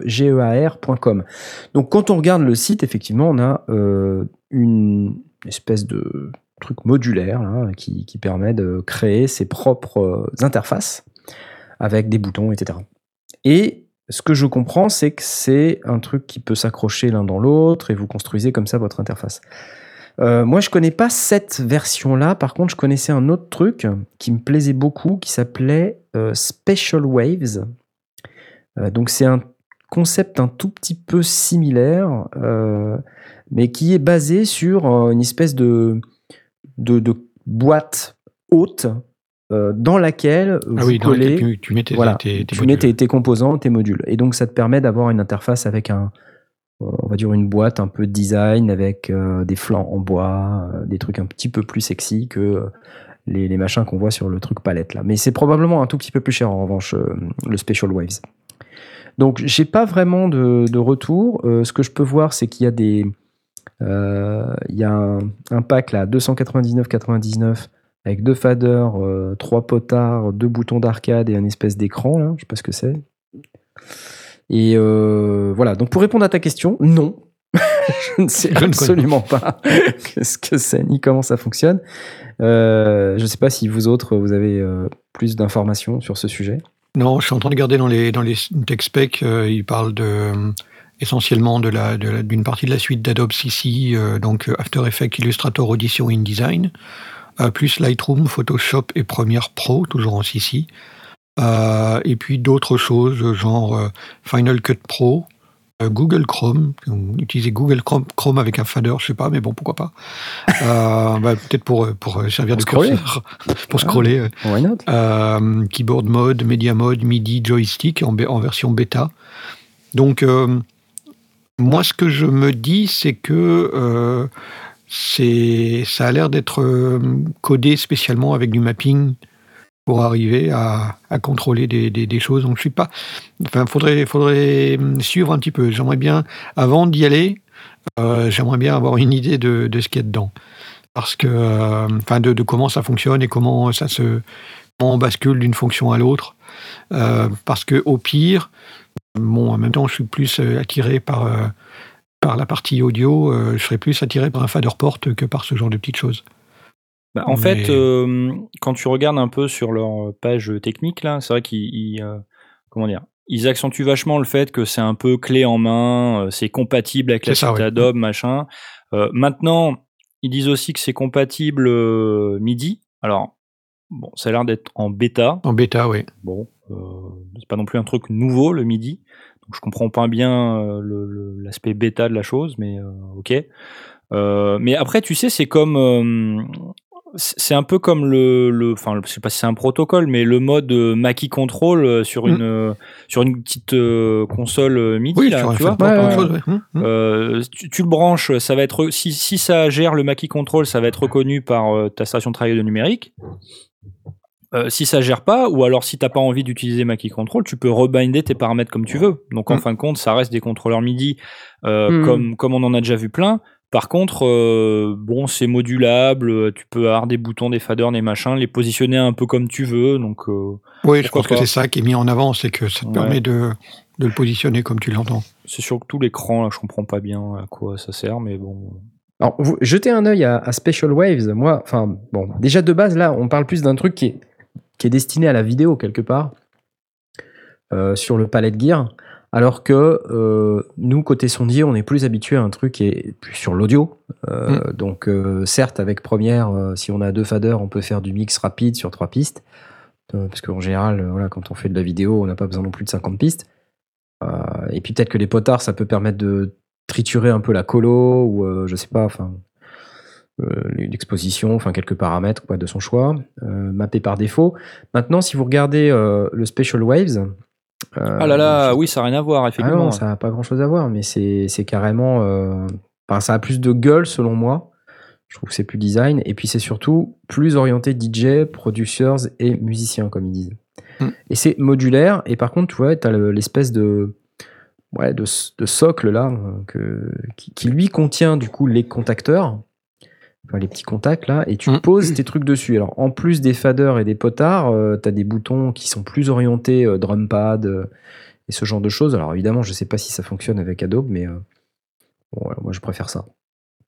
P-A-L-E-T-E-G-E-A-R.com. Donc quand on regarde le site, effectivement, on a euh, une espèce de truc modulaire là, qui, qui permet de créer ses propres euh, interfaces avec des boutons, etc. Et ce que je comprends, c'est que c'est un truc qui peut s'accrocher l'un dans l'autre et vous construisez comme ça votre interface. Euh, moi, je connais pas cette version-là. Par contre, je connaissais un autre truc qui me plaisait beaucoup, qui s'appelait euh, Special Waves. Euh, donc, c'est un concept un tout petit peu similaire, mais qui est basé sur une espèce de boîte haute euh, dans laquelle Ah vous oui, collez lequel tu, tu mets tes, voilà, tes- tes tu mets modules. tes, tes composants, tes modules. Et donc, ça te permet d'avoir une interface avec un, euh, on va dire une boîte un peu design avec euh, des flancs en bois, euh, des trucs un petit peu plus sexy que les, les machins qu'on voit sur le truc palette là. Mais c'est probablement un tout petit peu plus cher en revanche, le Special Waves. Donc, j'ai pas vraiment de, de retour. Ce que je peux voir, c'est qu'il y a des. Il y a un, un pack là, 299,99 avec deux faders, euh, trois potards, deux boutons d'arcade et un espèce d'écran là. Je sais pas ce que c'est. Et euh, voilà, donc pour répondre à ta question, non. je ne sais Je ne connais absolument pas ce que c'est ni comment ça fonctionne. Euh, je ne sais pas si vous autres, vous avez plus d'informations sur ce sujet. Non, je suis en train de regarder dans les, dans les tech specs, il parle de, euh, essentiellement de la, de la- d'une partie de la suite d'Adobe CC, donc After Effects, Illustrator, Audition, InDesign, plus Lightroom, Photoshop et Premiere Pro, toujours en CC. Euh, et puis d'autres choses, genre euh, Final Cut Pro, euh, Google Chrome, utiliser Google Chrome, Chrome avec un fader, je sais pas, mais bon, pourquoi pas. Euh, bah, peut-être pour, euh, pour euh, servir de scroller. curseur, pour scroller. Why not? Euh, keyboard mode, media mode, MIDI, joystick en, version bêta. Donc, euh, moi, ce que je me dis, c'est que euh, c'est, ça a l'air d'être euh, codé spécialement avec du mapping pour arriver à, contrôler des, choses. Donc, je suis pas. Enfin, faudrait, faudrait suivre un petit peu. J'aimerais bien, avant d'y aller, euh, j'aimerais bien avoir une idée de, ce qu'il y a dedans. Parce que, euh, enfin, de, comment ça fonctionne et comment ça se, comment on bascule d'une fonction à l'autre. Euh, parce que au pire, bon, en même temps, je suis plus euh, attiré par, euh, par la partie audio, euh, je serais plus attiré par un fader port que par ce genre de petites choses. Bah, en Mais- fait, euh, quand tu regardes un peu sur leur page technique, là, c'est vrai qu'ils ils, euh, comment dire, ils accentuent vachement le fait que c'est un peu clé en main, euh, c'est compatible avec la suite. Adobe, machin. Euh, maintenant, ils disent aussi que c'est compatible euh, MIDI. Alors, bon, ça a l'air d'être en bêta. En bêta, oui. Bon, euh, c'est pas non plus un truc nouveau le MIDI. Donc je comprends pas bien euh, le- le- l'aspect bêta de la chose, mais euh, ok. Euh, mais après, tu sais, c'est comme, euh, c'est un peu comme le, le, enfin, je sais pas si c'est un protocole, mais le mode Mackie Control sur Mm. une, sur une petite euh, console MIDI, Oui, là, tu vois. fader port, Ouais, autre ouais. chose, ouais. Euh, tu, tu le branches, ça va être si, si ça gère le Mackie Control, ça va être reconnu par euh, ta station de travail de numérique. Euh, si ça gère pas, ou alors si t'as pas envie d'utiliser Mackie Control, tu peux rebinder tes paramètres comme tu veux. Donc en Mm. fin de compte, ça reste des contrôleurs MIDI euh, Mm. comme comme on en a déjà vu plein. Par contre, euh, bon, c'est modulable. Tu peux avoir des boutons, des faders, des machins, les positionner un peu comme tu veux. Donc euh, oui, je pense que c'est ça qui est mis en avant, c'est que ça te Ouais. permet de, de le positionner comme tu l'entends. c'est surtout l'écran. Là, je comprends pas bien à quoi ça sert, mais bon. Alors, vous, jetez un œil à, à Special Waves. Moi, enfin, bon, déjà de base, là, on parle plus d'un truc qui est, qui est destiné à la vidéo quelque part, euh, sur le palette gear, alors que euh, nous, côté sondier, on est plus habitué à un truc qui est plus sur l'audio. Euh, Donc, euh, certes, avec Premiere, euh, si on a deux faders, on peut faire du mix rapide sur trois pistes, parce qu'en général, voilà, quand on fait de la vidéo, on n'a pas besoin non plus de 50 pistes. Et puis peut-être que les potards, ça peut permettre de triturer un peu la colo ou je sais pas, enfin l'exposition, enfin quelques paramètres quoi, de son choix, euh, mappé par défaut. Maintenant, si vous regardez euh, le Special Waves, euh, Ah là là, je- oui, ça n'a rien à voir, ah effectivement. non, ça n'a pas grand chose à voir, mais c'est carrément. euh, enfin, ça a plus de gueule selon moi. Je trouve que c'est plus design. Et puis c'est surtout plus orienté DJ, producers et musiciens, comme ils disent. Mm. Et c'est modulaire. Et par contre, tu vois, tu as l'espèce de, ouais, de, de socle là, euh, que, qui, qui lui contient du coup les contacteurs. Enfin, les petits contacts là, et tu Mm. poses tes trucs dessus. Alors, en plus des faders et des potards, tu as des boutons qui sont plus orientés euh, drum pad euh, et ce genre de choses. Alors, évidemment, je sais pas si ça fonctionne avec Adobe, mais euh, bon, moi je préfère ça.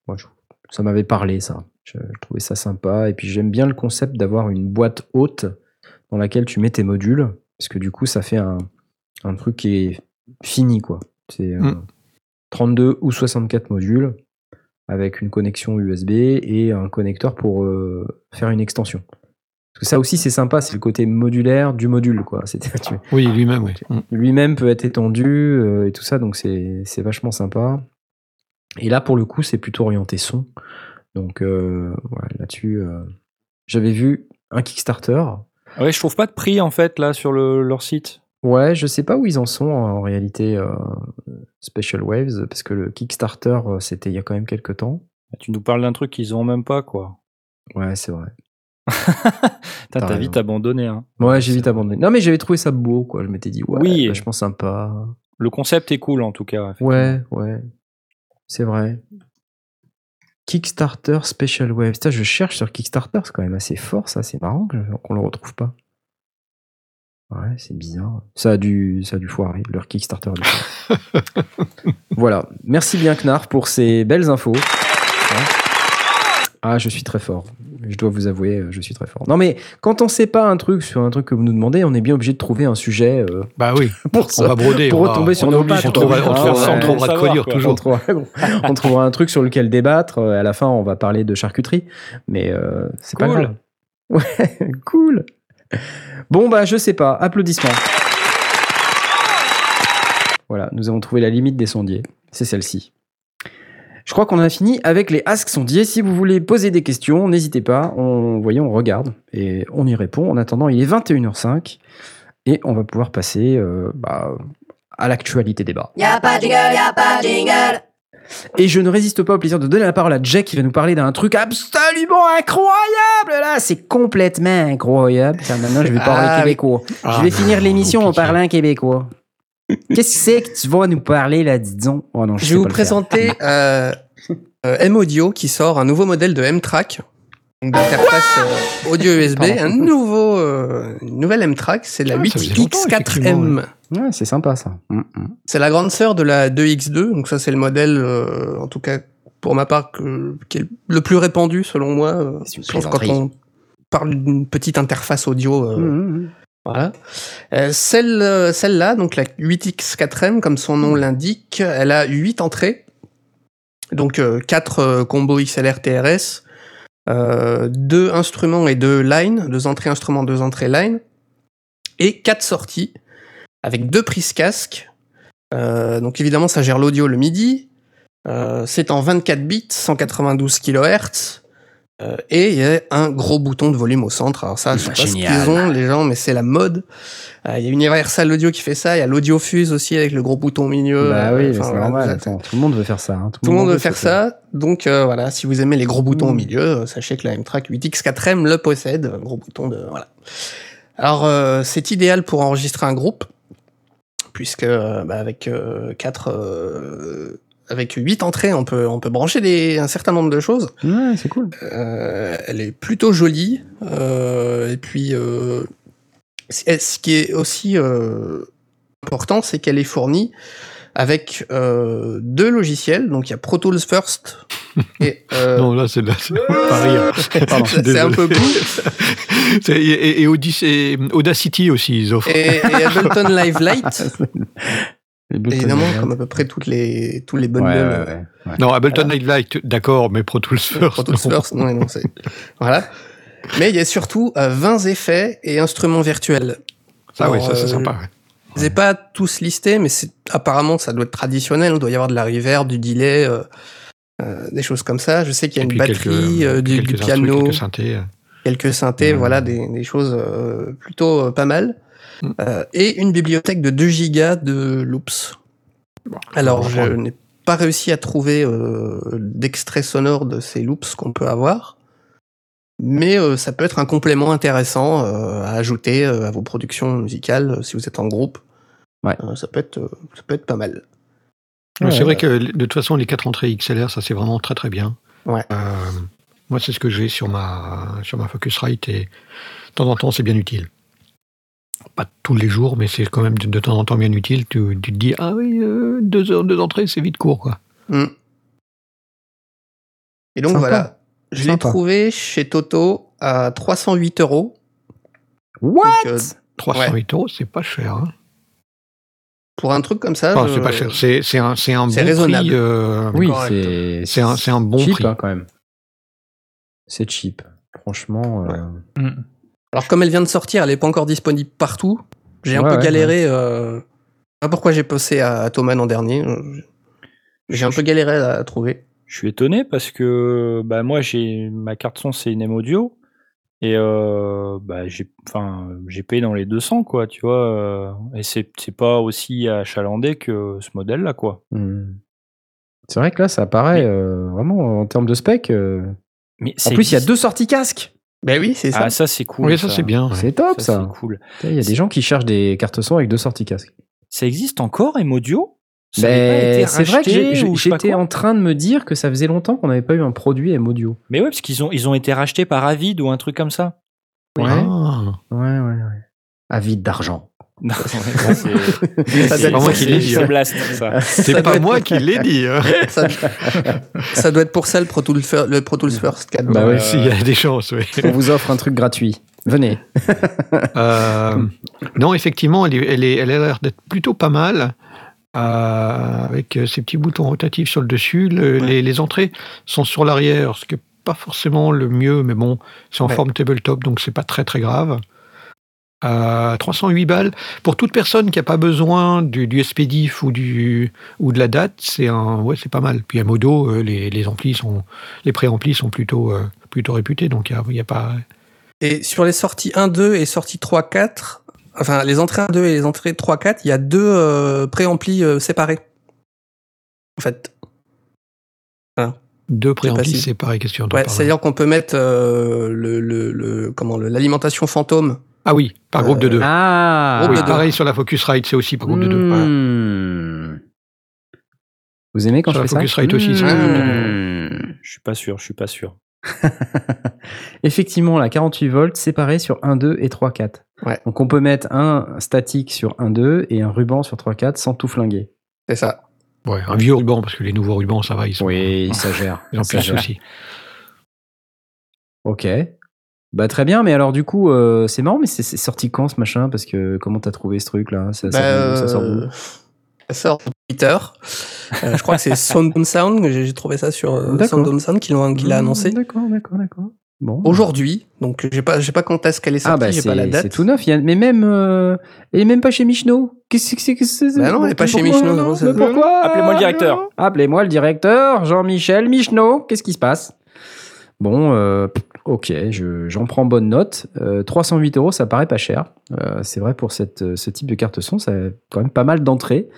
Moi, je- ça m'avait parlé, ça. Je, je trouvais ça sympa. Et puis, j'aime bien le concept d'avoir une boîte haute dans laquelle tu mets tes modules, parce que du coup, ça fait un, un truc qui est fini, quoi. C'est euh, Mm. 32 ou 64 modules avec une connexion USB et un connecteur pour euh, faire une extension. Parce que ça aussi, c'est sympa, c'est le côté modulaire du module, quoi. Tu- Oui, lui-même, oui. Hum. lui-même peut être étendu euh, et tout ça, donc c'est c'est vachement sympa. Et là, pour le coup, c'est plutôt orienté son. Donc euh, ouais, là-dessus, euh, j'avais vu un Kickstarter. Ah Ouais, je trouve pas de prix en fait là sur le- leur site. Ouais, je sais pas où ils en sont en réalité, euh, Special Waves, parce que le Kickstarter, euh, c'était il y a quand même quelques temps. Tu nous parles d'un truc qu'ils ont même pas quoi. Ouais, c'est vrai. Putain, T'as T'as raison. vite abandonné. Hein. Ouais, j'ai vite abandonné. Non, mais j'avais trouvé ça beau, quoi. Je m'étais dit, ouais, Oui. vachement sympa. Le concept est cool en tout cas. effectivement. Ouais, ouais. C'est vrai. Kickstarter Special Wave. Putain, je cherche sur Kickstarter, c'est quand même assez fort, ça. C'est marrant que- qu'on le retrouve pas. Ouais, c'est bizarre. Ça a dû, ça a dû foirer, leur Kickstarter. a dû foirer. voilà. Merci bien, Knarf, pour ces belles infos. Ah, je suis très fort. Je dois vous avouer, euh, je suis très fort. Non, mais quand on sait pas un truc sur un truc que vous nous demandez, on est bien obligé de trouver un sujet euh, Bah oui, pour on ça. va broder. pour on retomber sur on nos pattes. On trouvera, on Ah, trouvera- ouais, on trouvera de savoir, quoi dire quoi. toujours. On trouvera, on trouvera un truc sur lequel débattre. euh, À la fin, on va parler de charcuterie. Mais euh, c'est pas Cool. grave. Ouais, cool. Bon, bah, je sais pas. Applaudissements. Voilà, nous avons trouvé la limite des sondiers. C'est celle-ci. Je crois qu'on a fini avec les Ask sondiers. Si vous voulez poser des questions, n'hésitez pas. On, voyez, on regarde et on y répond. En attendant, il est 21h05 et on va pouvoir passer euh, bah, à l'actualité débat. Y'a pas de jingle, y'a pas de jingle. Et je ne résiste pas au plaisir de donner la parole à Jack qui va nous parler d'un truc absolument incroyable. Là, c'est complètement incroyable. Tiens, maintenant, je vais parler Ah, québécois. Ah, je vais finir non, l'émission en pitié. parlant québécois. Qu'est-ce que c'est que tu vas nous parler là, disons Oh non, je, vais vous présenter euh, euh, M-Audio qui sort un nouveau modèle de M-Track, donc d'interface euh, audio USB, Pardon. un nouveau, euh, une nouvelle M-Track, c'est la Ah, ça faisait longtemps, 8X4M. effectivement, Ouais, c'est sympa ça. Mm, mm. C'est la grande sœur de la 2X2, donc ça c'est le modèle, euh, en tout cas pour ma part, que- qui est le plus répandu selon moi. euh, C'est une quand plaisanterie. on parle d'une petite interface audio. euh, Mm, mm. Voilà. Euh, celle, euh, celle-là, donc la 8X4M, comme son nom l'indique, elle a 8 entrées. Donc 4 combos XLR TRS, 2 instruments et 2 lines, 2 entrées instruments, 2 entrées line, et 4 sorties, avec 2 prises casque. Euh, donc évidemment, ça gère l'audio le MIDI. Euh, c'est en 24 bits, 192 kHz. Euh, et il y a un gros bouton de volume au centre. Alors ça, je sais pas ce qu'ils ont, les gens, mais c'est la mode. Euh, Il y a Universal Audio qui fait ça. Il y a l'Audio Fuse aussi avec le gros bouton au milieu. Bah oui, Euh, mais enfin, voilà, normal. Attends, tout le monde veut faire ça. hein. tout le monde veut faire ça. Donc euh, voilà, si vous aimez les gros boutons au Mm. milieu, sachez que la M-Track 8X4M le possède. Un gros bouton de voilà. Alors c'est idéal pour enregistrer un groupe, puisque bah, avec quatre, avec huit entrées, on peut on peut brancher des, un certain nombre de choses. Ouais, c'est cool. Euh, elle est plutôt jolie. euh, et puis, euh, ce qui est aussi important, c'est qu'elle est fournie avec deux logiciels. Donc, il y a Pro Tools First et Non, là, c'est pas. Pardon, c'est un peu cool. Et, et Audis- et Audacity aussi, ils offrent. Et, et Ableton Live Lite, évidemment, de- comme à peu près toutes les, tous les bundles. Ouais, ouais, euh, ouais, ouais. Non, Ableton Light, d'accord, mais Pro Tools First. Pro Tools non. First, non, non, c'est voilà. Mais il y a surtout euh, 20 effets et instruments virtuels. Ah oui, Alors, ça c'est euh, sympa. Je les ai pas tous listés, mais c'est apparemment ça doit être traditionnel. Il doit y avoir de la reverb, du delay, euh, euh, des choses comme ça. Je sais qu'il y a Et une batterie, quelques- euh, du, quelques piano, quelques quelques, synthés. euh. synthés, voilà des, des choses euh, plutôt euh, pas mal. Euh, et une bibliothèque de 2 gigas de loops. Alors je n'ai pas réussi à trouver euh, d'extrait sonore de ces loops qu'on peut avoir. Mais euh, ça peut être un complément intéressant euh, à ajouter euh, à vos productions musicales si vous êtes en groupe. Ouais. Euh, ça peut être, euh, ça peut être pas mal. Ouais, c'est vrai que de toute façon, les quatre entrées XLR, ça c'est vraiment très très bien. Ouais. Euh, moi, c'est ce que j'ai sur ma, sur ma Focusrite et de temps en temps, c'est bien utile. Pas tous les jours, mais c'est quand même de, de temps en temps bien utile. Tu, tu te dis, ah oui, euh, deux heures, deux entrées, c'est vite court, quoi. Mm. Et donc Sympa. voilà, je l'ai trouvé chez Toto à 308 euros. What? Donc, euh, 308 euros, c'est pas cher. Hein. pour un truc comme ça, Enfin, je- c'est pas cher, c'est un, c'est un bon c'est raisonnable. prix. euh, Oui, correct. c'est C'est un, c'est un bon cheap prix. hein, quand même. C'est cheap. Franchement. euh, Mm. Alors comme elle vient de sortir, elle est pas encore disponible partout. J'ai un Ouais, peu ouais, galéré. Euh... Pas pourquoi j'ai passé à Thomas l'an dernier. euh, J'ai un peu galéré à trouver. Je suis étonné parce que bah, moi, j'ai ma carte son, c'est une M Audio. Et euh, bah, j'ai enfin, j'ai payé dans les 200, quoi, tu vois. euh, et c'est c'est pas aussi achalandé que ce modèle-là, quoi. hmm. C'est vrai que là, ça paraît Mais- euh, vraiment en termes de spec. euh, Mais En plus, il y a deux sorties casque. Ben oui, c'est ça. Ah, ça, c'est cool. Oui, ça, c'est bien. ouais. C'est top Ça, ça. c'est cool. Il y a des gens qui cherchent des cartes son avec deux sorties casque. Ça existe encore, M Audio Ça avait pas Ben, c'est vrai que j'étais en train de me dire que ça faisait longtemps qu'on n'avait pas eu un produit M audio. Mais ouais, parce qu'ils ont, ils ont été rachetés par Avid ou un truc comme ça. Ouais. Ah. Ouais, ouais, ouais. avide d'argent. Non, c'est être moi qui l'ai dit, c'est pas moi qui l'ai dit. ça, doit être pour ça le Pro Tools, Fir- le Pro Tools First 4. Bah ouais. Si, il y a des chances, oui. On vous offre un truc gratuit. Venez. Euh, non, effectivement, elle, est- elle, est- elle a l'air d'être plutôt pas mal. euh, avec euh, ces petits boutons rotatifs sur le dessus. Le- les, les entrées sont sur l'arrière, ce qui n'est pas forcément le mieux, mais bon, c'est en Ouais. forme tabletop, donc c'est pas très très grave. Euh, 308 balles. Pour toute personne qui n'a pas besoin du, du SPDIF ou, du, ou de la date, c'est ouais, pas mal. Puis à modo, euh, les, les amplis sont, les préamplis sont plutôt, euh, plutôt réputés, donc il n'y a, pas. Et sur les sorties 1-2 et sorties 3-4, enfin les entrées 1-2 et les entrées 3-4, il y a deux euh, préamplis euh, séparés. En fait. Deux pas préamplis séparés, question de Ouais, c'est-à-dire qu'on peut mettre le, le, le- comment le- l'alimentation fantôme. Ah oui, par groupe de deux. Ah Groupe oui, de deux. pareil sur la Focusrite, c'est aussi par groupe de deux. Hmm. Vous aimez quand Sur je la fais ça Focusrite aussi, c'est Hmm. Je suis pas sûr, je suis pas sûr. Effectivement, la 48 volts séparée sur 1, 2 et 3, 4. Ouais. Donc on peut mettre un statique sur 1, 2 et un ruban sur 3, 4 sans tout flinguer. C'est ça. Ouais, un vieux ruban, parce que les nouveaux rubans, ça va, ils sont. Oui, ça gère. Ils ont Ça plus de gère. soucis. Ok. Bah très bien, mais alors du coup, euh, c'est marrant, mais c'est sorti quand ce machin? Parce que comment t'as trouvé ce truc là ça, Bah, sort d'où, ça sort d'où euh, ça sort de Twitter. Euh, je crois que c'est Sound Sound, j'ai trouvé ça sur euh. Sound Sound qui l'a annoncé D'accord, d'accord, d'accord. Bon. aujourd'hui. Donc j'ai pas, j'ai pas quand est-ce qu'elle est Ah sortie, bah j'ai pas la date. c'est tout neuf. il y a- Mais même, euh, elle est même pas chez Michno. Qu'est-ce que c'est que c'est Bah non, elle est pas chez Michno, non Mais pourquoi? Appelez-moi le directeur. Appelez-moi le directeur, Jean-Michel Michno. Qu'est-ce qui se passe? Bon, euh, ok, je- j'en prends bonne note. Euh, 308 euros, ça paraît pas cher. Euh, c'est vrai pour cette, ce type de carte son, ça a quand même pas mal d'entrées.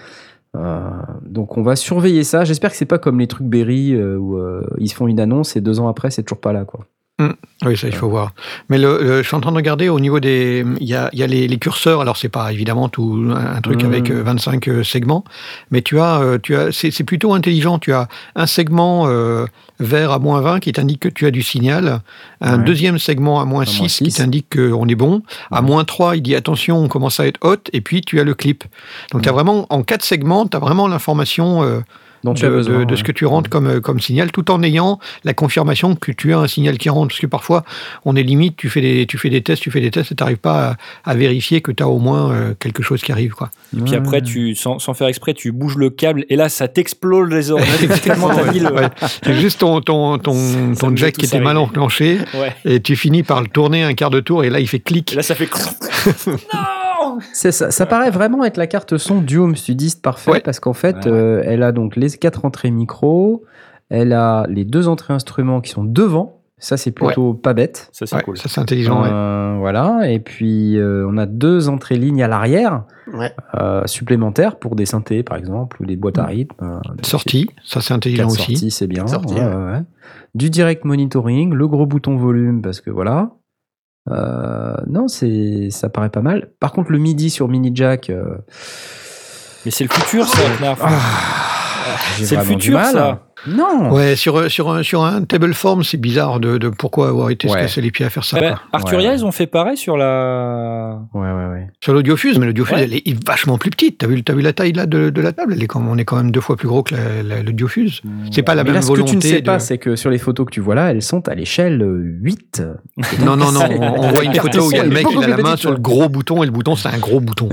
Euh, donc on va surveiller ça. J'espère que c'est pas comme les trucs Berry euh, où euh, ils se font une annonce et deux ans après c'est toujours pas là quoi. Oui, ça, il faut voir. Mais le, le- je suis en train de regarder au niveau des. Il y a, il y a les, les curseurs, alors c'est pas évidemment tout un truc Mhm. avec euh, 25 euh, segments, mais tu as, euh, tu as, c'est plutôt intelligent. Tu as un segment euh, vert à moins 20 qui t'indique que tu as du signal, un Ouais. deuxième segment à moins À 6 moins qui 6. t'indique qu'on est bon, à Ouais. moins 3 il dit attention, on commence à être hot, et puis tu as le clip. Donc tu as vraiment, en quatre segments, tu as vraiment l'information. euh, dont de, tu as besoin. de- de ce que tu rentres comme, euh, comme signal, tout en ayant la confirmation que tu as un signal qui rentre. Parce que parfois, on est limite, tu fais des, tu fais des tests, tu fais des tests et tu n'arrives pas à, à vérifier que tu as au moins euh, quelque chose qui arrive. Quoi. Et puis après, tu, sans, sans faire exprès, tu bouges le câble et là, ça t'explose les oreilles. C'est juste ton, ton, ton, ton jack qui était mal enclenché Ouais. et tu finis par le tourner un quart de tour et là, il fait Et clic. là, ça fait. non C'est ça, ça paraît vraiment être la carte son du home studiste parfait Ouais. parce qu'en fait, Ouais, euh, elle a donc les quatre entrées micro, elle a les deux entrées instruments qui sont devant. Ça, c'est plutôt pas bête. Ça, c'est Ouais, cool. Ça, c'est intelligent. ouais. Euh, Voilà. Et puis, euh, on a deux entrées lignes à l'arrière Ouais. euh, supplémentaires pour des synthés, par exemple, ou des boîtes à rythme. euh, Sortie, ça, c'est intelligent aussi. sorties, c'est bien. Quatre sorties, Ouais, ouais. ouais, ouais. Du direct monitoring, le gros bouton volume, parce que voilà. Euh, non, c'est ça paraît pas mal. Par contre, le MIDI sur mini jack. euh, Mais c'est le futur, ça, Knarf. j'ai C'est le vraiment du futur, mal. ça. Non. Ouais, sur, sur, un, sur un table form, c'est bizarre de, de pourquoi avoir été se Ouais. casser les pieds à faire ça. Ouais. Arturia, Ouais. ils ont fait pareil sur la. Ouais, ouais, ouais. Sur l'audiofuse, mais l'audiofuse, Ouais. elle est vachement plus petite. T'as vu, t'as vu la taille là de, de la table? Elle est comme, On est quand même deux fois plus gros que la- la- l'audiofuse. C'est pas la Mais même là, ce que volonté. tu ne sais de- pas, c'est que sur les photos que tu vois là, elles sont à l'échelle euh, 8. Non, non, non. On, on voit une photo où il y a le mec, il a la main sur le gros bouton et le bouton, c'est un gros bouton.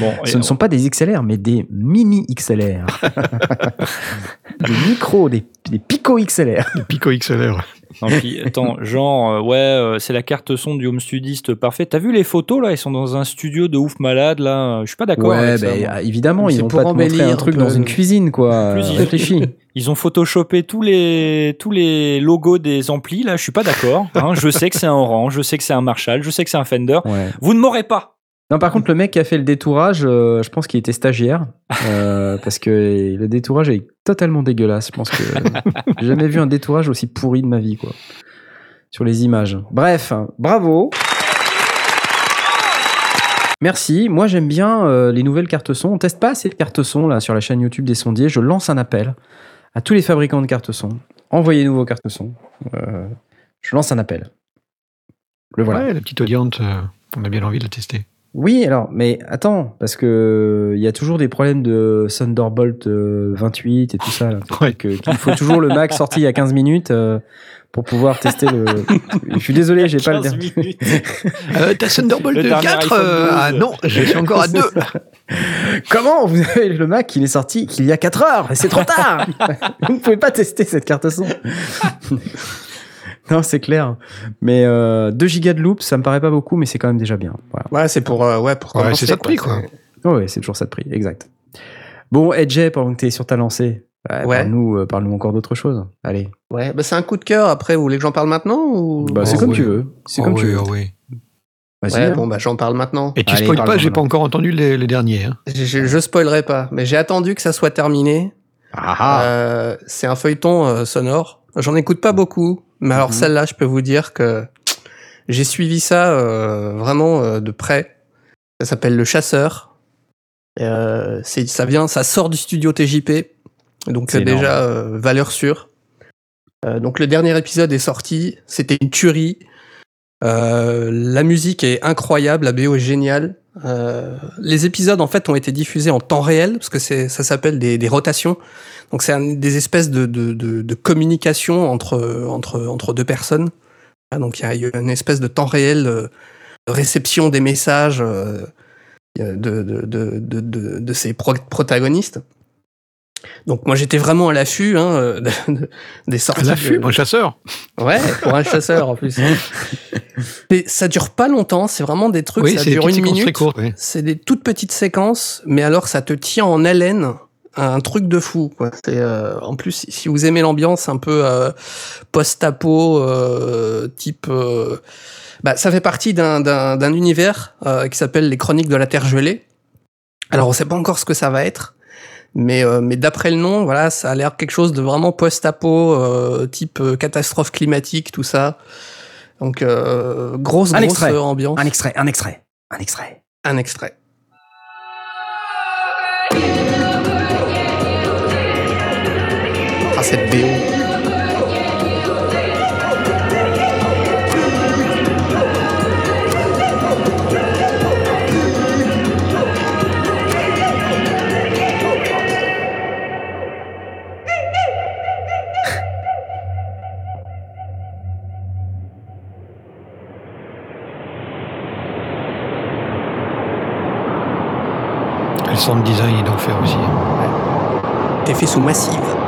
Bon, Ce ne sont pas des XLR, mais des mini XLR. des micros, des, des pico XLR. Le Pico XLR. Non, puis, attends, genre, euh, ouais, euh, c'est la carte son du home studiste parfait. T'as vu les photos là? Ils sont dans un studio de ouf malade là. Je suis pas d'accord. Ouais, avec ça, bah, évidemment, ils vont pour pas te montrer embellir un truc dans une cuisine, quoi. Plus, ils- Réfléchis. Ils ont photoshopé tous les tous les logos des amplis là. Je suis pas d'accord. hein. je sais que c'est un Orange, je sais que c'est un Marshall, je sais que c'est un Fender. Ouais. Vous ne m'aurez pas. Non, par contre, le mec qui a fait le détourage, euh, je pense qu'il était stagiaire. euh, parce que le détourage est totalement dégueulasse. Je pense que j'ai jamais vu un détourage aussi pourri de ma vie, quoi. Sur les images. Bref, bravo. Merci. Moi, j'aime bien euh, les nouvelles cartes son. On teste pas assez de cartes son là sur la chaîne YouTube des sondiers. Je lance un appel à tous les fabricants de cartes son. Envoyez-nous vos cartes son. Je lance un appel. Le voilà. Ouais, la petite audience. euh, On a bien envie de le tester. Oui, alors, mais attends, parce que il y a toujours des problèmes de Thunderbolt euh, 28 et tout ça. là. Ouais. Que- qu'il faut toujours le Mac sorti il y a 15 minutes euh, pour pouvoir tester le. Je suis désolé, j'ai pas le 15 dernier. minutes. Euh, T'as Thunderbolt Le dernier 4 iPhone euh, 12. Ah non, je suis encore à 2. Comment vous avez le Mac Il est sorti qu'il y a 4 heures et c'est trop tard. vous ne pouvez pas tester cette carte son. non, c'est clair. Mais euh, 2 gigas de loop, ça me paraît pas beaucoup, mais c'est quand même déjà bien. Voilà. Ouais, c'est pour, euh, ouais, pour Ouais, c'est ça de prix, quoi. C'est- Ouais, c'est toujours ça de prix, exact. Bon, Edge, pendant que t'es sur ta lancée, ouais, Ouais. parle-nous euh, parle-nous encore d'autre chose. Allez, Ouais, bah c'est un coup de cœur. Après, vous voulez que j'en parle maintenant ou... bah, c'est Oh, comme oui. tu veux. C'est Oh comme oui, tu veux. oh oui. Vas-y, Ouais, hein. bon, bah j'en parle maintenant. Et tu Allez, spoil parle pas, j'ai pas encore entendu les, les derniers. hein. Je, je, spoilerai pas, mais j'ai attendu que ça soit terminé. Ah, ah. Euh, c'est un feuilleton euh, sonore. J'en écoute pas beaucoup, mais alors Mhm. celle-là, je peux vous dire que j'ai suivi ça euh, vraiment euh, de près. Ça s'appelle Le Chasseur. Euh, ça vient, ça sort du studio TJP, donc déjà valeur sûre. Donc le dernier épisode est sorti, c'était une tuerie. La musique est incroyable, la BO est géniale. Euh, les épisodes en fait ont été diffusés en temps réel parce que c'est ça s'appelle des, des rotations. Donc c'est des espèces de, de, de, de communication entre entre entre deux personnes. Ah, donc il y a une espèce de temps réel euh, de réception des messages euh, de, de, de, de, ces pro- protagonistes. Donc moi j'étais vraiment à l'affût hein, euh, de- de- des À sorties. l'affût, de- mon chasseur? Ouais, pour un chasseur en plus. Mais ça dure pas longtemps, c'est vraiment des trucs, Oui, ça dure une minute. oui. C'est des toutes petites séquences, mais alors ça te tient en haleine. Un truc de fou, quoi. C'est euh, en plus si vous aimez l'ambiance un peu euh, post-apo, euh, type, euh, bah ça fait partie d'un d'un d'un univers euh, qui s'appelle les Chroniques de la Terre gelée. Alors on sait pas encore ce que ça va être, mais euh, mais d'après le nom, voilà, ça a l'air quelque chose de vraiment post-apo, euh, type euh, catastrophe climatique, tout ça. Donc euh, grosse Un grosse extrait. euh, ambiance. Un extrait, un extrait, un extrait. Un extrait. Ah, cette BO. Sound design est d'enfer aussi. T'es fait sous massive.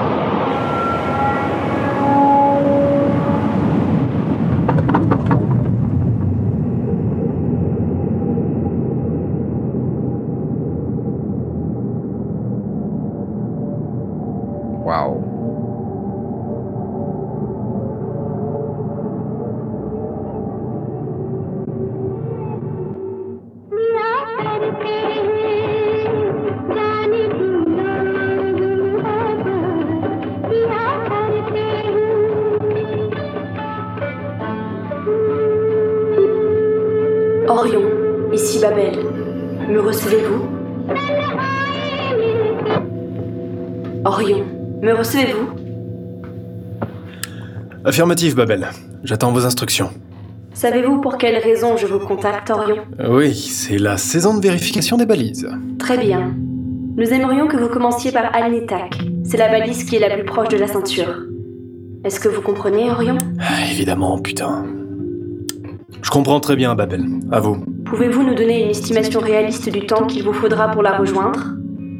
Orion, ici Babel. Me recevez-vous? Orion, me recevez-vous? Affirmatif, Babel. J'attends vos instructions. Savez-vous pour quelle raison je vous contacte, Orion? Euh, Oui, c'est la saison de vérification des balises. Très bien. Nous aimerions que vous commenciez par Alnitak. C'est la balise qui est la plus proche de la ceinture. Est-ce que vous comprenez, Orion? Ah, évidemment, putain. Je comprends très bien, Babel. À vous. Pouvez-vous nous donner une estimation réaliste du temps qu'il vous faudra pour la rejoindre?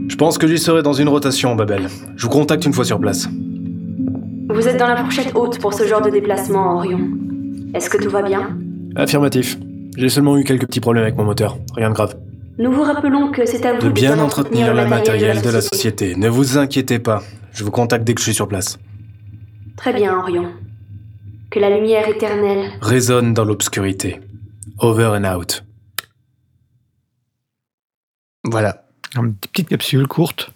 Je pense que j'y serai dans une rotation, Babel. Je vous contacte une fois sur place. Vous êtes dans la fourchette haute pour ce genre de déplacement, Orion. Est-ce que tout va bien? Affirmatif. J'ai seulement eu quelques petits problèmes avec mon moteur. Rien de grave. Nous vous rappelons que c'est à vous De bien bien entretenir le matériel de la société. Ne vous inquiétez pas. Je vous contacte dès que je suis sur place. Très bien, Orion. Que la lumière éternelle Résonne dans l'obscurité. Over and out. Voilà. Une petite capsule courte.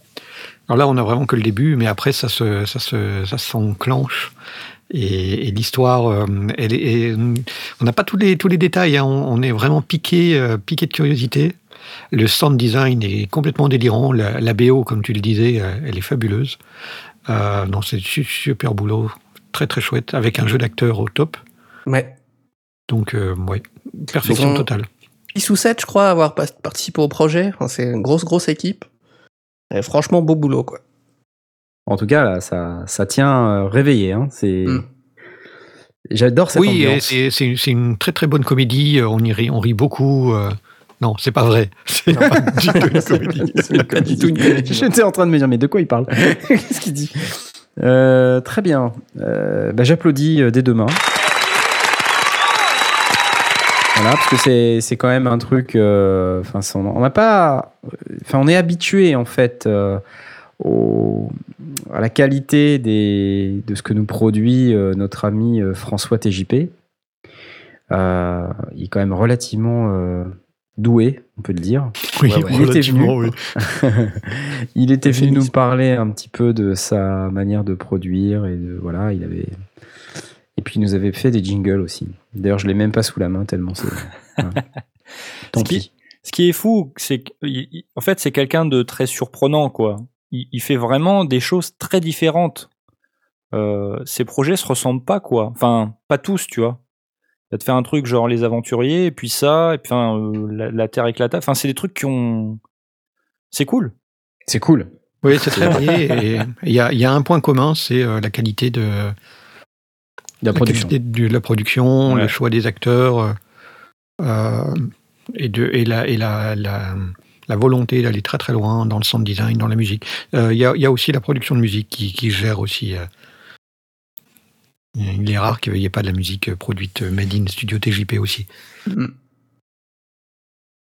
Alors là, on a vraiment que le début, mais après, ça se, ça se, ça s'enclenche. Et, et l'histoire, euh, elle est, est- on n'a pas tous les, tous les détails. hein. On, on est vraiment piqué, euh, piqué de curiosité. Le sound design est complètement délirant. La, la BO, comme tu le disais, euh, elle est fabuleuse. Euh, non, c'est su- super boulot, très très chouette, avec un jeu d'acteur au top. Ouais. Donc, euh, ouais, perfection Donc, totale. 6 ou 7, je crois, à avoir participé au projet. Enfin, c'est une grosse, grosse équipe. Et franchement, beau boulot, quoi. En tout cas, là, ça, ça tient euh, réveillé. Hein. C'est... Mm. J'adore cette Oui, ambiance. c'est c'est une, c'est une très très bonne comédie. euh, On y rit, on rit beaucoup. euh. Non, c'est pas vrai. C'est pas du tout une comédie. C'est pas du tout une comédie. J'étais en train de me dire, mais de quoi il parle? Qu'est-ce qu'il dit? Euh, Très bien. Euh, bah, J'applaudis euh, dès demain. Voilà, parce que c'est quand même un truc. Enfin, on n'a pas. Enfin, on est habitué en fait à la qualité de ce que nous produit notre ami François TJP. Il est quand même relativement doué, on peut le dire. Oui, Ouais, ouais. Il était venu. oui. il était venu nous parler un petit peu de sa manière de produire et de voilà, il avait et puis il nous avait fait des jingles aussi. D'ailleurs, je l'ai même pas sous la main tellement c'est. voilà. Tant Ce qui- pis. Ce qui est fou, c'est qu'en fait, c'est quelqu'un de très surprenant, quoi. Il, il fait vraiment des choses très différentes. Euh, ses projets se ressemblent pas, quoi. Enfin, pas tous, tu vois. Va te faire un truc genre Les Aventuriers, et puis ça, et puis enfin, euh, la, la Terre éclata. Enfin, c'est des trucs qui ont. C'est cool. C'est cool. Oui, c'est très varié. Il y a, il y a un point commun, c'est euh, la qualité de La production. qualité de la production, Ouais. le choix des acteurs euh, et, de, et, la, et la, la, la volonté d'aller très très loin dans le sound design, dans la musique. Euh, Il y, a, il y a aussi la production de musique qui, qui gère aussi. Il est rare qu'il n'y ait pas de la musique euh, produite euh, made in studio TJP aussi.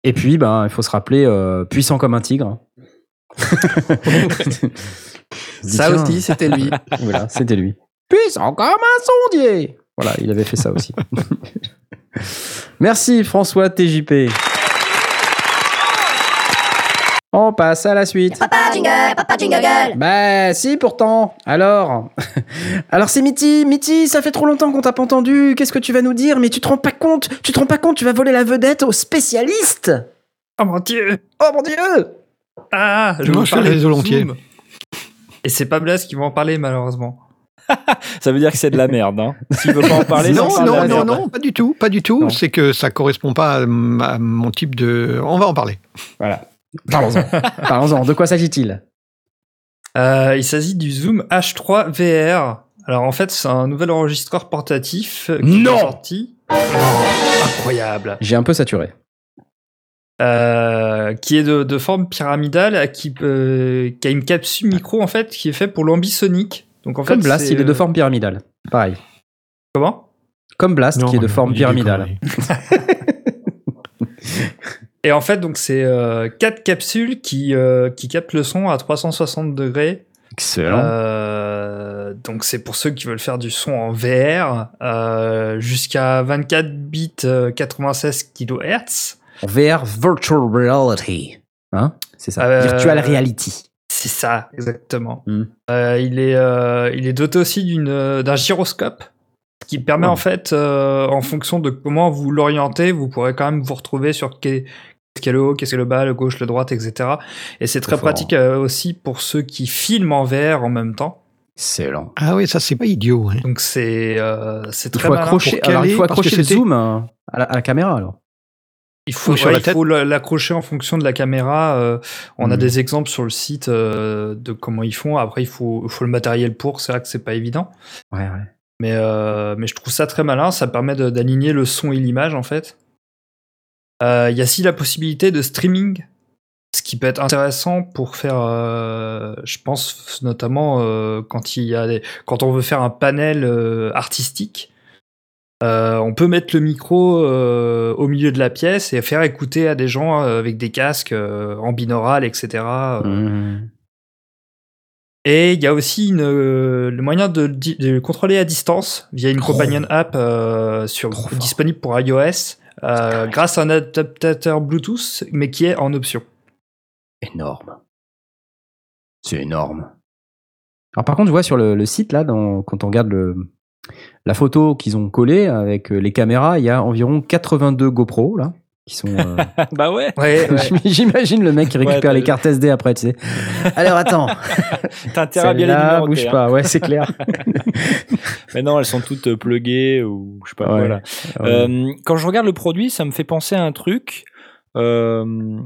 Et puis, ben, il faut se rappeler, euh, puissant comme un tigre. Ça Tiens. aussi, c'était lui. Voilà, c'était lui. Puissant comme un sondier. Voilà, il avait fait ça aussi. Merci François TJP. On passe à la suite. Papa jingle, papa jingle. Bah si pourtant. Alors, alors c'est Mitty. Mitty, ça fait trop longtemps qu'on t'a pas entendu. Qu'est-ce que tu vas nous dire? Mais tu te rends pas compte Tu te rends pas compte Tu vas voler la vedette aux spécialistes Oh mon dieu Oh mon dieu Ah, je vais parler de. Et c'est pas Blas qui va en parler malheureusement. Ça veut dire que c'est de la merde. Hein. S'il veut pas en parler, non, c'est de la non, non, merde. non, pas du tout, pas du tout. C'est que ça correspond pas à mon type de. On va en parler. Voilà. Parlons-en. Parlons-en. De quoi s'agit-il? Euh, il s'agit du Zoom H3 VR. Alors en fait, c'est un nouvel enregistreur portatif euh, qui Non est sorti. Oh, incroyable. J'ai un peu saturé. Euh, qui est de, de forme pyramidale, qui, euh, qui a une capsule micro en fait qui est fait pour l'ambisonique. Donc en Comme fait, Blast, il est de forme pyramidale. Pareil. Comment? Comme Blast, Non, qui est de forme pyramidale. Et en fait, donc c'est euh, quatre capsules qui euh, qui captent le son à 360 degrés. Excellent. Euh, donc c'est pour ceux qui veulent faire du son en VR euh, jusqu'à 24 bits euh, 96 kHz. En VR Virtual Reality. Hein C'est ça. Euh, Virtual Reality. C'est ça, exactement. Hmm. Euh, il, est, euh, il est doté aussi d'une, d'un gyroscope ce qui permet Oh. en fait, euh, en fonction de comment vous l'orientez, vous pourrez quand même vous retrouver sur qu'est- qu'est-ce qu'il y a le haut, qu'est-ce qu'il y a le bas, le gauche, le droite, etc. Et c'est très fort. pratique euh, aussi pour ceux qui filment en VR en même temps. Excellent. Ah oui, ça c'est pas idiot. hein. Donc c'est euh, c'est très faut malin accrocher, pour alors, il caler, faut accrocher le zoom euh, à la, à la caméra alors. Il faut, ouais, il l'accrocher en fonction de la caméra. euh, on a Mhm. des exemples sur le site euh, de comment ils font. Après, il faut, le matériel pour. C'est vrai que c'est pas évident. Ouais, ouais. Mais, euh, mais je trouve ça très malin. Ça permet d'aligner le son et l'image, en fait. Euh, Il y a aussi la possibilité de streaming, ce qui peut être intéressant pour faire, euh, je pense notamment euh, quand, il y a des- quand on veut faire un panel euh, artistique. Euh, on peut mettre le micro euh, au milieu de la pièce et faire écouter à des gens euh, avec des casques euh, en binaural, etc. euh, Mhm. et il y a aussi une, euh, le moyen de, de le contrôler à distance via une companion app euh, sur, disponible pour iOS euh, grâce à un adaptateur Bluetooth, mais qui est en option. Énorme. C'est énorme. Alors par contre, je vois sur le, le site là, dans- quand on regarde le, la photo qu'ils ont collée avec euh, les caméras, il y a environ 82 GoPro là. Qui sont. euh, bah ouais. Ouais, ouais. J'imagine le mec qui récupère Ouais, les cartes SD après, tu sais. Alors attends, T'as intérêt à bien les numéroter. bouge hein. pas, ouais, c'est clair. Mais non, elles sont toutes euh, pluguées ou je sais pas Ouais. quoi là. Euh, quand je regarde le produit, ça me fait penser à un truc. Euh,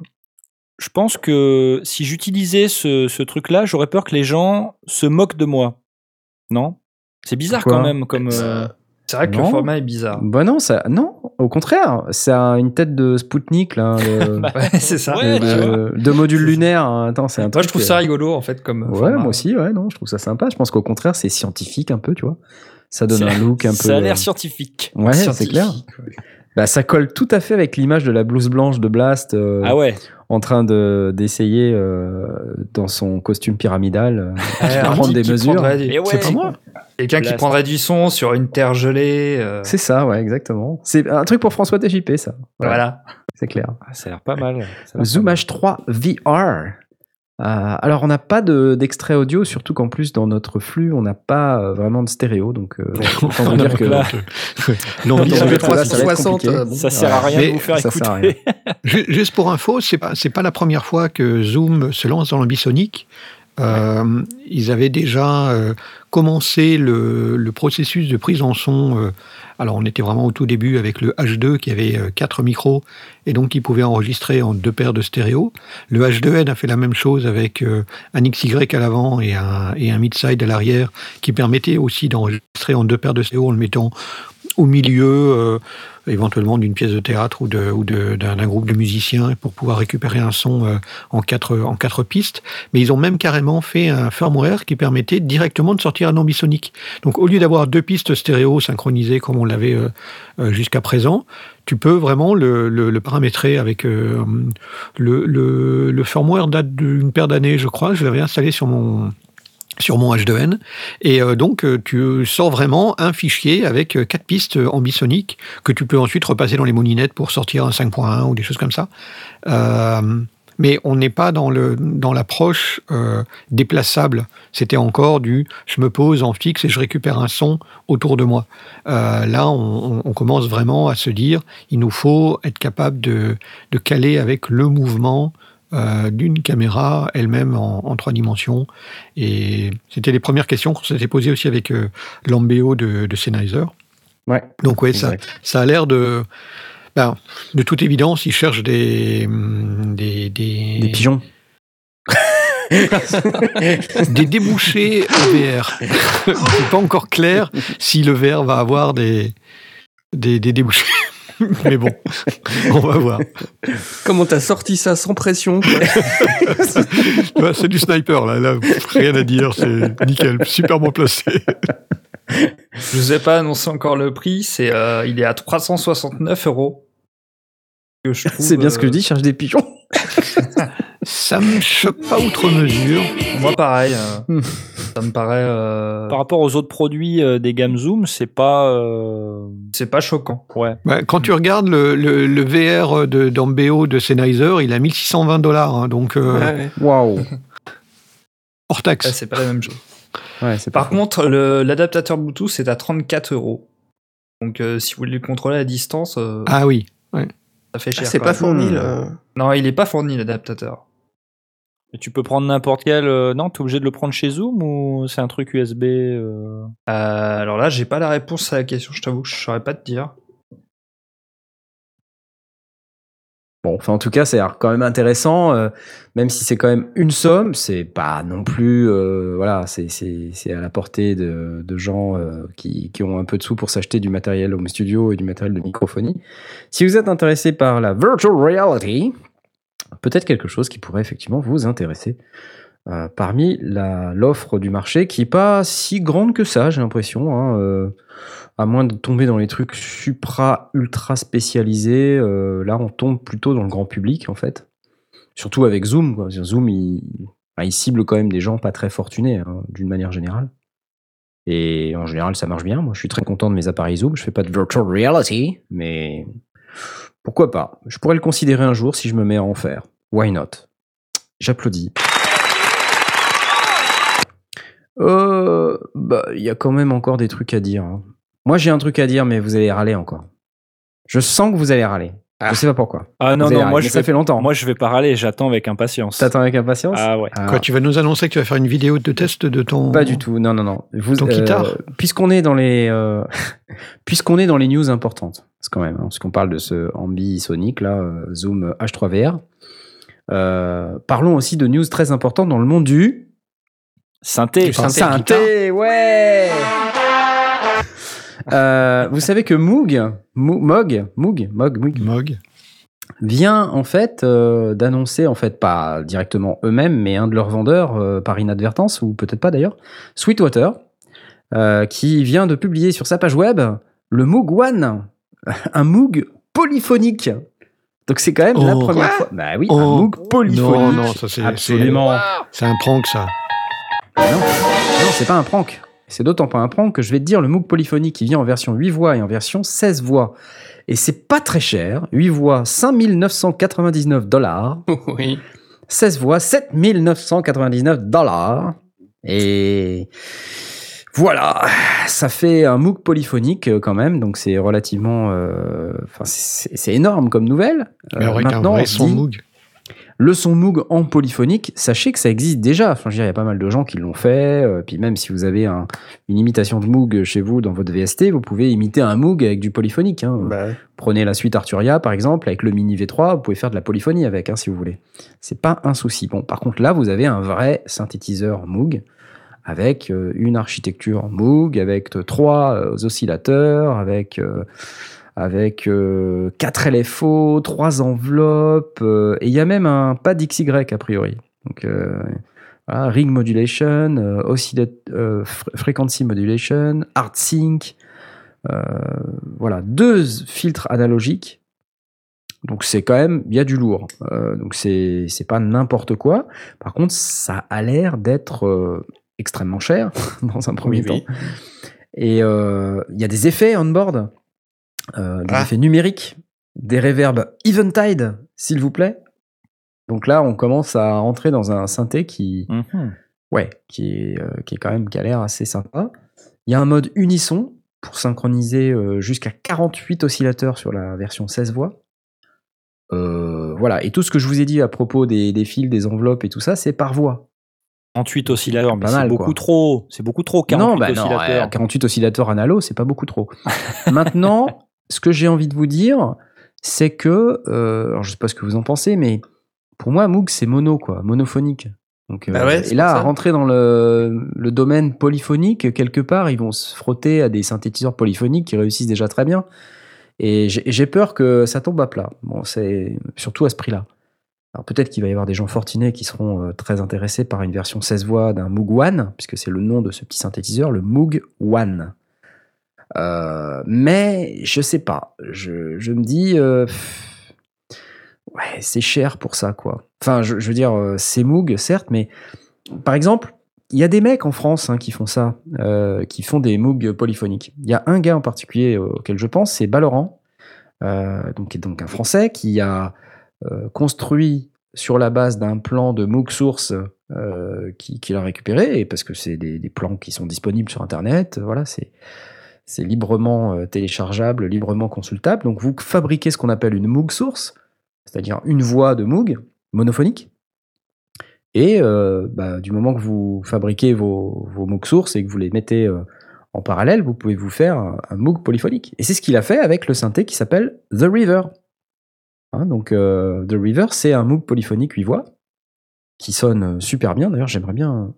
je pense que si j'utilisais ce, ce truc-là, j'aurais peur que les gens se moquent de moi. Non? C'est bizarre Pourquoi? quand même. Comme, euh, C'est vrai que Non. le format est bizarre. Bah non, ça, non, au contraire, ça a une tête de Spoutnik là, de, Ouais, c'est ça. Ouais, de- module lunaire. hein. Attends, c'est un Moi, truc. je trouve euh, ça rigolo, en fait, comme. Ouais, format. moi aussi, ouais, non, je trouve ça sympa. Je pense qu'au contraire, c'est scientifique un peu, tu vois. Ça donne c'est- un look un peu. Ça a l'air euh, scientifique. Ouais, c'est clair. ouais. Bah, ça colle tout à fait avec l'image de la blouse blanche de Blast euh, Ah ouais. en train de d'essayer euh, dans son costume pyramidal euh, Ouais, de un prendre des qui mesures. du- Et ouais. c'est pas moi. Quelqu'un qui prendrait du son sur une terre gelée. euh, C'est ça, ouais, exactement. C'est un truc pour François TJP, ça. Voilà. C'est clair. Ah, ça a l'air pas mal. Zoom pas mal. H3 VR. Euh, alors, on n'a pas de- d'extrait audio, surtout qu'en plus, dans notre flux, on n'a pas euh, vraiment de stéréo. Donc, euh, autant vous dire que là, Attends, ça va je être vais Là, ça va être 360, compliqué. euh, bon. ça sert à rien Mais de vous faire écouter. Ju- Juste pour info, c'est pas c'est pas la première fois que Zoom se lance dans l'ambisonique. Euh, ils avaient déjà euh, commencé le, processus de prise en son. euh, alors, on était vraiment au tout début avec le H2 qui avait quatre micros et donc qui pouvait enregistrer en deux paires de stéréo. Le H2N a fait la même chose avec un XY à l'avant et un, et un mid-side à l'arrière qui permettait aussi d'enregistrer en deux paires de stéréo en le mettant au milieu, euh, éventuellement d'une pièce de théâtre ou ou d'un d'un groupe de musiciens pour pouvoir récupérer un son euh, en, quatre, en quatre pistes. Mais ils ont même carrément fait un firmware qui permettait directement de sortir un ambisonique. Donc au lieu d'avoir deux pistes stéréo synchronisées comme on l'avait euh, jusqu'à présent, tu peux vraiment le, paramétrer avec le, le, le firmware date d'une paire d'années, je crois. Je l'avais installé sur mon sur mon H2N. Et euh, donc, euh, tu sors vraiment un fichier avec euh, quatre pistes ambisoniques que tu peux ensuite repasser dans les moulinettes pour sortir un 5.1 ou des choses comme ça. Mais on n'est pas dans le dans l'approche déplaçable. C'était encore du je me pose en fixe et je récupère un son autour de moi. Là, on, on- on commence vraiment à se dire il nous faut être capable de, de caler avec le mouvement euh, d'une caméra elle-même en, en trois dimensions. Et c'était les premières questions qu'on s'était posées aussi avec euh, l'Ambeo de, de Sennheiser. Ouais. Donc ouais, ça, a l'air de... ben, de toute évidence, ils cherchent des... hum, Des, des, Des pigeons. des débouchés au VR. C'est pas encore clair si le VR va avoir des, des, des débouchés. Mais bon, on va voir. Comment t'as sorti ça sans pression. Ouais, C'est du sniper, là. là rien à dire, c'est nickel, super bien placé. Je vous ai pas annoncé encore le prix. C'est, euh, il est à 369 euros. C'est bien ce que je euh, dis, cherche des pigeons. Ça me choque pas outre mesure. Moi, pareil. euh. Ça me paraît. euh, Par rapport aux autres produits euh, des gammes Zoom, c'est pas. euh, c'est pas choquant. Ouais. Ouais, quand tu regardes le, le, le VR de d'Ambeo de Sennheiser, il a 1620 dollars, hein, donc Ouais, ouais. Waouh. hors Ouais, taxe. c'est pas la même chose. Ouais, c'est Par pas contre, l'adaptateur Bluetooth c'est à 34 euros. Donc, euh, si vous voulez le contrôler à distance, euh, Ah oui. ça fait Ah, cher. c'est quand pas même. fourni Hmm. là. Non, il est pas fourni l'adaptateur. Et tu peux prendre n'importe quel. euh, Non, t'es obligé de le prendre chez Zoom ou c'est un truc USB euh, Euh, alors là, j'ai pas la réponse à la question. Je t'avoue que je saurais pas te dire. Bon, enfin, en tout cas, c'est quand même intéressant, euh, même si c'est quand même une somme, c'est pas non plus, euh, voilà, c'est- c'est c'est à la portée de, de gens euh, qui, qui ont un peu de sous pour s'acheter du matériel home studio et du matériel de microphonie. Si vous êtes intéressé par la virtual reality, peut-être quelque chose qui pourrait effectivement vous intéresser. euh, parmi l'offre du marché qui est pas si grande que ça, j'ai l'impression. hein, euh, à moins de tomber dans les trucs supra ultra spécialisés, euh, là on tombe plutôt dans le grand public en fait. Surtout avec Zoom. quoi. Zoom, il cible quand même des gens pas très fortunés hein, d'une manière générale. Et en général, ça marche bien. Moi, je suis très content de mes appareils Zoom. Je fais pas de virtual reality, mais pourquoi pas? Je pourrais le considérer un jour si je me mets à en faire. Why not? J'applaudis. Euh, bah, il y a quand même encore des trucs à dire. hein. Moi, j'ai un truc à dire, mais vous allez râler encore. Je sens que vous allez râler. Je sais pas pourquoi. Ah non, Vous allez non, moi je ça vais, fait longtemps. Moi je vais pas râler, j'attends avec impatience. T'attends avec impatience? Ah ouais. Ah, Quoi, tu vas nous annoncer que tu vas faire une vidéo de test de ton. Pas du tout, non, non, non. Vous, Ton guitare? Puisqu'on est dans les, euh, puisqu'on est dans les news importantes, c'est quand même, hein, parce qu'on parle de ce Ambi Sonic là, euh, Zoom H3VR. euh, parlons aussi de news très importantes dans le monde du Synthé. Du synthé. synthé, ouais. Euh, vous savez que Moog, Mo- Moog, Moog, Moog, Moog, Mog. vient en fait euh, d'annoncer, en fait pas directement eux-mêmes, mais un de leurs vendeurs euh, par inadvertance, ou peut-être pas d'ailleurs, Sweetwater, euh, qui vient de publier sur sa page web le Moog One, un Moog polyphonique. Donc c'est quand même la Oh. première fois. Bah oui, Oh. un Moog polyphonique. Non, non, ça c'est. Absolument. C'est un prank, ça. Non, non c'est pas un prank. C'est d'autant pas un prank que je vais te dire le Moog polyphonique qui vient en version 8 voix et en version 16 voix. Et c'est pas très cher. 8 voix, 5999 dollars. oui. 16 voix, 7999 dollars. Et voilà, ça fait un MOOC polyphonique euh, quand même, donc c'est relativement, euh, enfin c'est c'est énorme comme nouvelle. Mais Euh, un maintenant, vrai on se son dit, Moog. le son Moog en polyphonique, sachez que ça existe déjà. Enfin, je veux dire, il y a pas mal de gens qui l'ont fait. puis même si vous avez un- une imitation de Moog chez vous dans votre VST, vous pouvez imiter un Moog avec du polyphonique. hein. Bah, Prenez la suite Arturia, par exemple, avec le Mini V3, vous pouvez faire de la polyphonie avec, hein, si vous voulez. C'est pas un souci. Bon, par contre, là, vous avez un vrai synthétiseur Moog, avec euh, une architecture Moog, avec euh, trois euh, oscillateurs, avec, avec quatre LFO, trois enveloppes, et il y a même un pad XY, a priori. Ring modulation, frequency modulation, art sync, voilà, deux filtres analogiques. Donc c'est quand même, il y a du lourd. Donc c'est pas n'importe quoi. Par contre, ça a l'air d'être extrêmement cher dans un premier Oui, oui. temps. Et euh, il y a des effets on board, euh, des Ah. effets numériques, des reverbs Eventide, s'il vous plaît. Donc là, on commence à rentrer dans un synthé qui, Mhm. ouais, qui est, euh, qui est quand même qui a l'air assez sympa. Il y a un mode unisson pour synchroniser jusqu'à 48 oscillateurs sur la version 16 voix. Voilà, et tout ce que je vous ai dit à propos des, des fils, des enveloppes et tout ça, c'est par voix. 48 oscillateurs, mais c'est beaucoup quoi. trop. C'est beaucoup trop, 48 non, bah non, oscillateurs. 48 oscillateurs analo, c'est pas beaucoup trop. Maintenant, ce que j'ai envie de vous dire, c'est que, euh, alors je sais pas ce que vous en pensez, mais pour moi, Moog, c'est mono, quoi, monophonique. Donc, euh, Bah ouais, et là, à rentrer dans le, le domaine polyphonique, quelque part, ils vont se frotter à des synthétiseurs polyphoniques qui réussissent déjà très bien. Et j'ai j'ai peur que ça tombe à plat. Bon, c'est surtout à ce prix-là. Alors peut-être qu'il va y avoir des gens fortunés qui seront euh, très intéressés par une version 16 voix d'un Moog One, puisque c'est le nom de ce petit synthétiseur, le Moog One. Euh, mais je sais pas. Je, me dis, euh, ouais, c'est cher pour ça, quoi. Enfin, je, veux dire, c'est Moog, certes, mais par exemple, il y a des mecs en France hein, qui font ça, qui font des Moog polyphoniques. Il y a un gars en particulier auquel je pense, c'est Balorant, donc, donc un Français qui a construit sur la base d'un plan de Moog Source euh, qui- qu'il a récupéré, parce que c'est des, plans qui sont disponibles sur Internet, voilà, c'est librement euh, téléchargeable, librement consultable. Donc vous fabriquez ce qu'on appelle une Moog Source, c'est-à-dire une voix de Moog monophonique. Et euh, bah, du moment que vous fabriquez vos, vos Moog Sources et que vous les mettez euh, en parallèle, vous pouvez vous faire un, un Moog polyphonique. Et c'est ce qu'il a fait avec le synthé qui s'appelle The River. Hein, donc euh, The River, c'est un Moog polyphonique 8 voix qui sonne euh, super bien. D'ailleurs, j'aimerais bien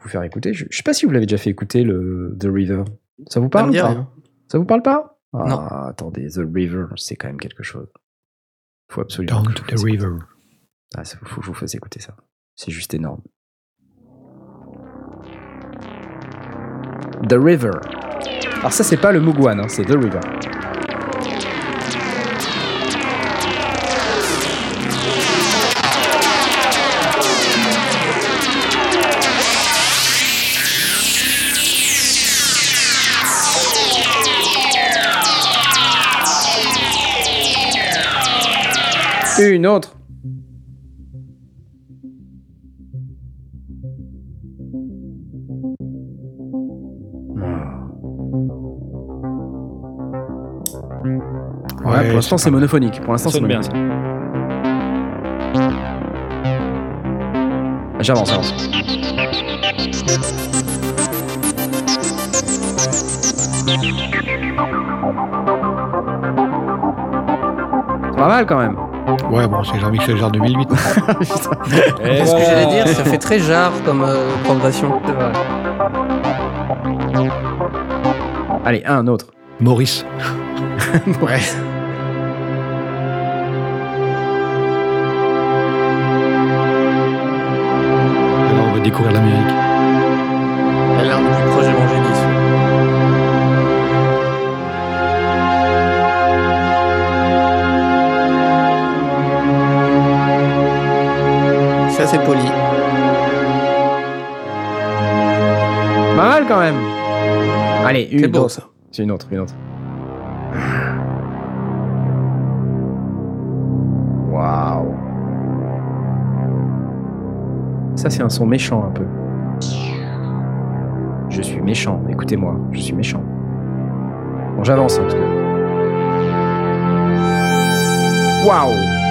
vous faire écouter. Je, je sais pas si vous l'avez déjà fait écouter le The River. Ça vous Ça parle ou pas? Ça vous parle pas? Ah, Non. Attendez, The River, c'est quand même quelque chose. Faut absolument. Down que to the fasse écouter. river. Ah, ça, faut que je vous fasse écouter ça. C'est juste énorme. The River. Alors ça, c'est pas le One, hein, c'est The River. Une autre. Ouais, pour l'instant, c'est monophonique. Pour l'instant, Ça c'est sonne bien, monophonique. J'avance, j'avance. Pas mal quand même. Ouais, bon, c'est Jean-Michel Jarre 2008. Et C'est ce que j'allais dire, ça fait très jarre comme euh, progression. Allez, un autre. Maurice. Ouais. Alors, on va découvrir l'Amérique. Quand même. Allez, une beau autre. ça. C'est une autre, une autre. Waouh. Ça, c'est un son méchant un peu. Je suis méchant, écoutez-moi, je suis méchant. Bon, j'avance en tout cas. Waouh.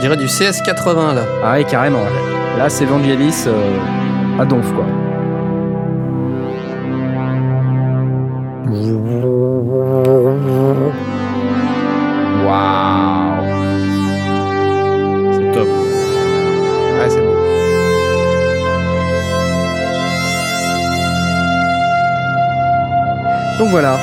On dirait du CS80 là. Ah oui, carrément. Là, c'est Vangelis euh, à donf, quoi. Waouh. C'est top. Ouais, c'est beau. Donc voilà.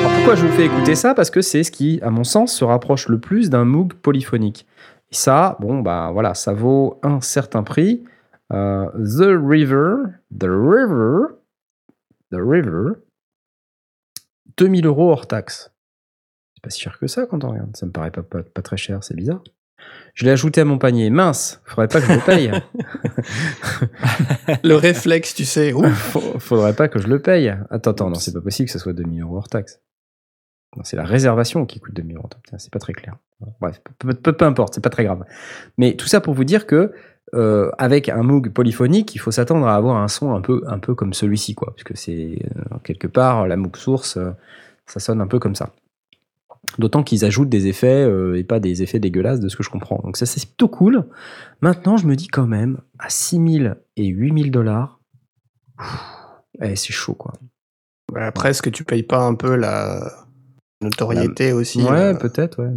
Alors pourquoi je vous fais écouter ça? Parce que c'est ce qui, à mon sens, se rapproche le plus d'un Moog polyphonique. Ça, bon, bah voilà, ça vaut un certain prix. Euh, the River, The River, The River, 2000 euros hors taxe. C'est pas si cher que ça quand on regarde. Ça me paraît pas, pas, pas très cher, c'est bizarre. Je l'ai ajouté à mon panier. Mince, faudrait pas que je le paye. Le réflexe, tu sais. Ouf. Faudrait pas que je le paye. Attends, attends, non, c'est pas possible que ça soit 2000 euros hors taxe. C'est la réservation qui coûte 2000 euros. C'est pas très clair. Bref, peu, peu- peu importe, c'est pas très grave. Mais tout ça pour vous dire que euh, avec un Moog polyphonique, il faut s'attendre à avoir un son un peu, un peu comme celui-ci, quoi, puisque c'est euh, quelque part la Moog source, euh, ça sonne un peu comme ça. D'autant qu'ils ajoutent des effets et pas des effets dégueulasses de ce que je comprends. Donc ça c'est plutôt cool. Maintenant je me dis quand même à 6000 et 8000 dollars, eh, c'est chaud quoi. Après, est-ce que tu payes pas un peu la notoriété aussi ouais, euh, peut-être, ouais.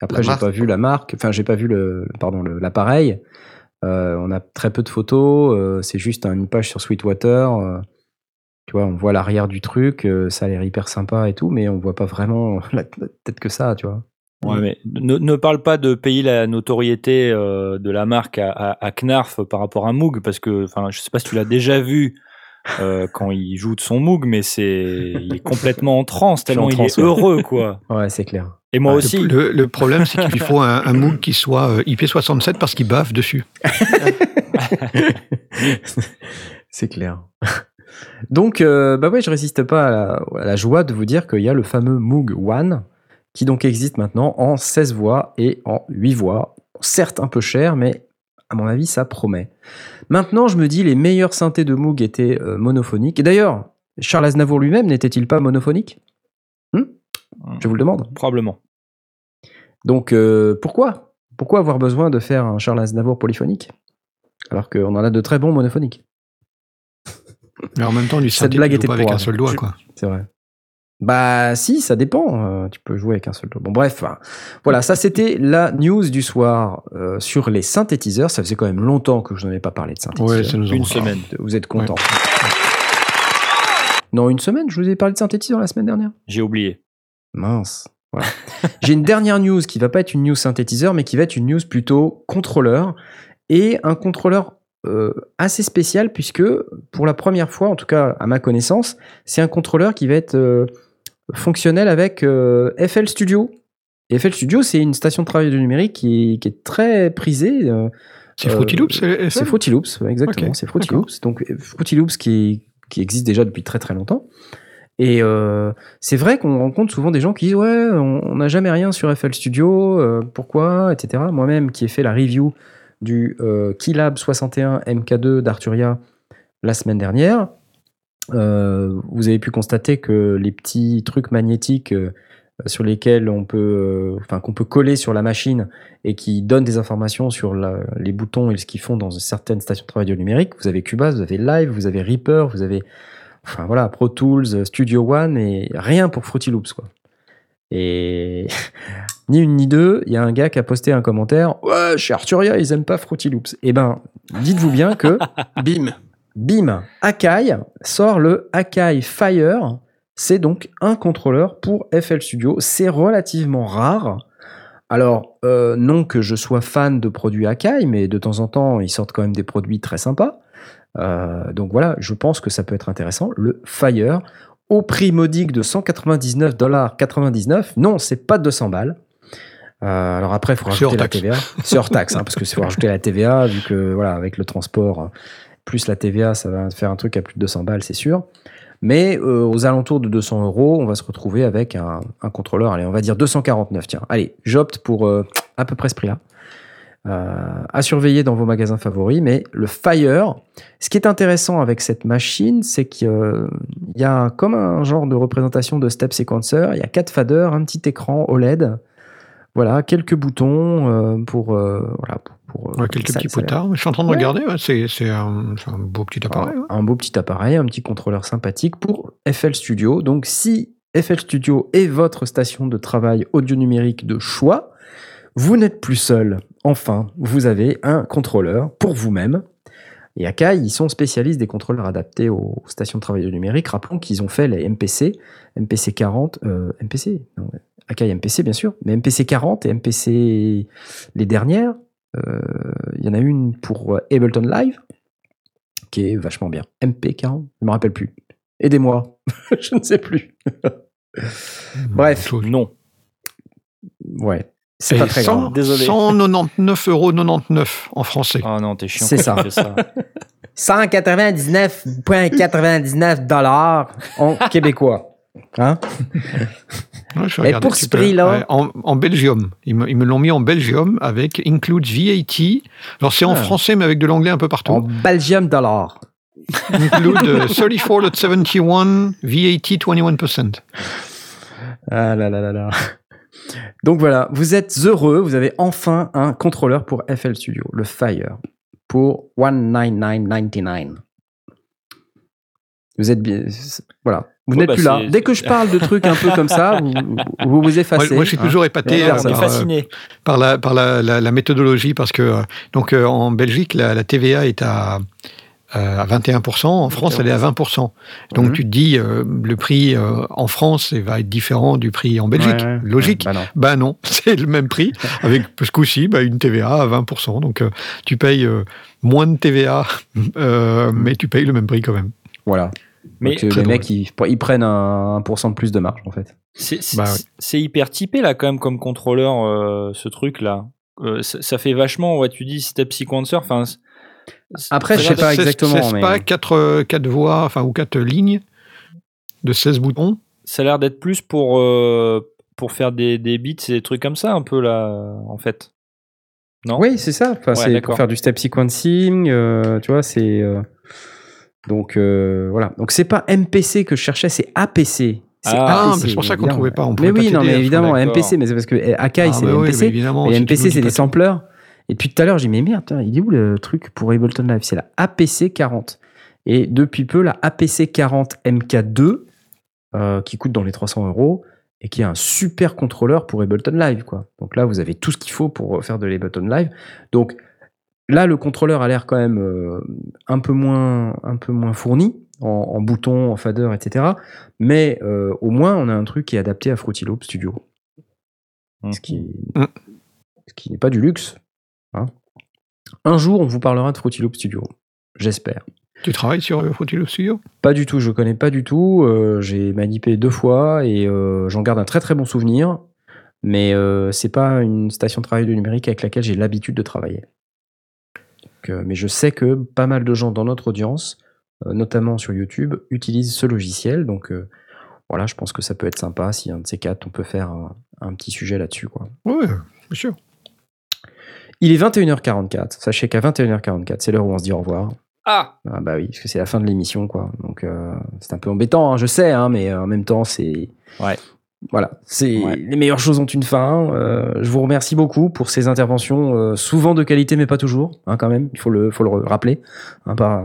Après, j'ai pas vu la marque, enfin, j'ai pas vu le, pardon, l'appareil. Euh, on a très peu de photos, euh, c'est juste une page sur Sweetwater. euh, tu vois, on voit l'arrière du truc, euh, ça a l'air hyper sympa et tout, mais on voit pas vraiment la, tête que ça, tu vois. Ouais, mais ne, ne parle pas de payer la notoriété euh, de la marque à, à, à Knarf par rapport à Moog, parce que, enfin, je sais pas si tu l'as déjà vu euh, quand il joue de son Moog, mais c'est, il est complètement en transe tellement en il transe, est ouais. heureux, quoi. Ouais, c'est clair. Et moi Ouais, aussi. Le, le problème, c'est qu'il lui faut un, un Moog qui soit euh, IP67 parce qu'il baffe dessus. c'est clair. Donc, euh, bah ouais, je résiste pas à la, à la joie de vous dire qu'il y a le fameux Moog One, qui donc existe maintenant en 16 voix et en 8 voix. Certes un peu cher, mais à mon avis, ça promet. Maintenant, je me dis, les meilleurs synthés de Moog étaient euh, monophoniques. Et d'ailleurs, Charles Aznavour lui-même n'était-il pas monophonique? Hmm? Je vous le demande. Probablement. Donc, euh, pourquoi? Pourquoi avoir besoin de faire un Charles Aznavour polyphonique Alors qu'on en a de très bons monophoniques? Mais en même temps, du Cette synthé, blague était pas avec pour un seul doigt, quoi. C'est vrai. Bah si, ça dépend. euh, tu peux jouer avec un seul doigt. Bon bref, enfin, voilà, ça c'était la news du soir euh, sur les synthétiseurs. Ça faisait quand même longtemps que je n'en ai pas parlé de synthétiseurs. Ouais, ça nous Une semaine. Vous êtes contents. Non, une semaine, je vous ai parlé de synthétiseurs la semaine dernière. J'ai oublié. Mince. Voilà. J'ai une dernière news qui va pas être une news synthétiseur, mais qui va être une news plutôt contrôleur. Et un contrôleur euh, assez spécial, puisque pour la première fois, en tout cas à ma connaissance, c'est un contrôleur qui va être euh, fonctionnel avec euh, FL Studio. Et FL Studio, c'est une station de travail du numérique qui, qui est très prisée. euh, C'est Fruity Loops, c'est Fruity Loops, exactement. C'est Fruity. Loops. Donc Fruity Loops qui, qui existe déjà depuis très très longtemps. Et c'est vrai qu'on rencontre souvent des gens qui disent ouais, on n'a jamais rien sur FL Studio, pourquoi, etc. Moi-même qui ai fait la review du Keylab 61 MK2 d'Arturia la semaine dernière, euh, vous avez pu constater que les petits trucs magnétiques euh, sur lesquels on peut, euh, enfin qu'on peut coller sur la machine et qui donnent des informations sur les boutons et ce qu'ils font dans certaines stations de travail numérique. Vous avez Cubase, vous avez Live, vous avez Reaper, vous avez, enfin voilà, Pro Tools, Studio One et rien pour Fruity Loops quoi. Et ni une ni deux, il y a un gars qui a posté un commentaire. Ouais, chez Arturia, ils aiment pas Fruity Loops. Eh ben, dites-vous bien que Bim. Bim, Akai sort le Akai Fire. C'est donc un contrôleur pour FL Studio. C'est relativement rare. Alors, euh, non que je sois fan de produits Akai, mais de temps en temps, ils sortent quand même des produits très sympas. Euh, donc voilà, je pense que ça peut être intéressant. Le Fire, au prix modique de 199,99$. Non, c'est pas 200 balles. Euh, alors après, il faut rajouter la. TVA. C'est hors taxe, hein, parce que faut rajouter la TVA, vu que voilà, avec le transport, plus la TVA, ça va faire un truc à plus de 200 balles, c'est sûr. Mais euh, aux alentours de 200 euros, on va se retrouver avec un, un contrôleur, allez, on va dire 249, tiens. Allez, j'opte pour euh, à peu près ce prix-là. Euh, à surveiller dans vos magasins favoris, mais le Fire, ce qui est intéressant avec cette machine, c'est qu'il y a comme un genre de représentation de step sequencer, il y a quatre faders, un petit écran OLED, voilà, quelques boutons euh, pour, euh, voilà, pour, pour, euh, Ouais, quelques ça- petits potards. Je suis en train de Ouais. regarder. ouais, c'est c'est un, un beau petit appareil. un beau petit appareil, un petit contrôleur sympathique pour FL Studio. Donc si FL Studio est votre station de travail audio numérique de choix, vous n'êtes plus seul. Enfin, vous avez un contrôleur pour vous-même. Et Akai, ils sont spécialistes des contrôleurs adaptés aux stations de travail audio numérique. Rappelons qu'ils ont fait les MPC, MPC 40, euh, MPC, non, Akai MPC bien sûr, mais MPC 40 et MPC les dernières. euh, Il y en a une pour euh, Ableton Live, qui est vachement bien. MP40, je me rappelle plus. Aidez-moi, je ne sais plus. Bref, Chose. Non. ouais, c'est pas très cent- grave. Désolé. 199,99 euros en français. Ah non, t'es chiant. C'est ça. 199,99 dollars en québécois. Hein Ouais, je regarder, pour ce prix-là- ouais, en, en Belgium. Ils me, ils me l'ont mis en Belgium avec includes VAT. Alors c'est en Ah. français, mais avec de l'anglais un peu partout. En Belgium dollars. Include euh, 34.71 VAT 21%. Ah là là là là. Donc voilà, vous êtes heureux, vous avez enfin un contrôleur pour FL Studio, le Fire, pour 199.99. Vous êtes bien, voilà. Vous n'êtes bah, plus là. Dès que je parle de trucs un peu comme ça, vous vous, effacez. moi, je suis hein. toujours épaté Ouais, euh, est par, euh, fasciné. par la, par la, la- la méthodologie parce que euh, donc euh, en Belgique la, la TVA est à euh, à 21%, en France elle est à 20%. Donc Mhm. tu te dis euh, le prix euh, en France il va être différent du prix en Belgique, Ouais, ouais. logique. Bah non. Bah non, c'est le même prix avec ce coup-ci bah, une TVA à 20%. Donc euh, tu payes euh, moins de TVA euh, mais tu payes le même prix quand même. Voilà. Mais Donc, euh, les drôle. mecs, ils, ils prennent un, 1% de plus de marge, en fait. c'est Bah c'est hyper typé là quand même comme contrôleur euh, ce truc là. Euh, ça, ça fait vachement, ouais, tu dis step sequencer. Enfin, Après, je a sais pas exactement, C'est mais- pas 4, quatre voix, enfin ou 4 lignes de 16 boutons. Ça a l'air d'être plus pour euh, pour faire des, des beats et des trucs comme ça un peu là en fait. Non? Oui, c'est ça. Enfin, Ouais, c'est pour faire du step sequencing. euh, tu vois, c'est. Euh, Donc, euh, voilà. Donc, c'est pas MPC que je cherchais, c'est APC. C'est Ah, Ah, mais pour ça qu'on trouvait pas. On Mais pas oui, non, mais évidemment. MPC, mais c'est parce que eh, Akai, Ah, c'est oui, MPC. évidemment, et MPC, c'est des samplers. Et puis tout à l'heure, j'ai dit, mais merde, il est où le truc pour Ableton Live? C'est la APC 40. Et depuis peu, la APC 40 MK2, euh, qui coûte dans les 300 euros, et qui est un super contrôleur pour Ableton Live. Quoi. Donc là, vous avez tout ce qu'il faut pour faire de l'Ableton Live. Donc là, le contrôleur a l'air quand même euh, un, peu moins, un peu moins fourni, en, en boutons, en fader, etc. Mais euh, au moins, on a un truc qui est adapté à Fruity Loop Studio. Ce qui, ce qui n'est pas du luxe. hein. Un jour, on vous parlera de Fruity Loop Studio. J'espère. Tu travailles sur euh, Fruity Loop Studio? Pas du tout, je connais pas du tout. j'ai manipulé deux fois et j'en garde un très très bon souvenir. Mais c'est pas une station de travail de numérique avec laquelle j'ai l'habitude de travailler. Donc, euh, mais je sais que pas mal de gens dans notre audience, euh, notamment sur YouTube, utilisent ce logiciel. Donc euh, voilà, je pense que ça peut être sympa si un de ces quatre, on peut faire un, un petit sujet là-dessus. quoi. Oui, bien sûr. Il est 21h44. Sachez qu'à 21h44, c'est l'heure où on se dit au revoir. Ah Ah bah oui, parce que c'est la fin de l'émission, quoi. Donc euh, c'est un peu embêtant, hein, je sais, hein, mais euh, en même temps, c'est. Ouais. Voilà, c'est Ouais. les meilleures choses ont une fin. Euh, je vous remercie beaucoup pour ces interventions, euh, souvent de qualité, mais pas toujours, hein, quand même. Il faut le, faut le rappeler. Hein, par-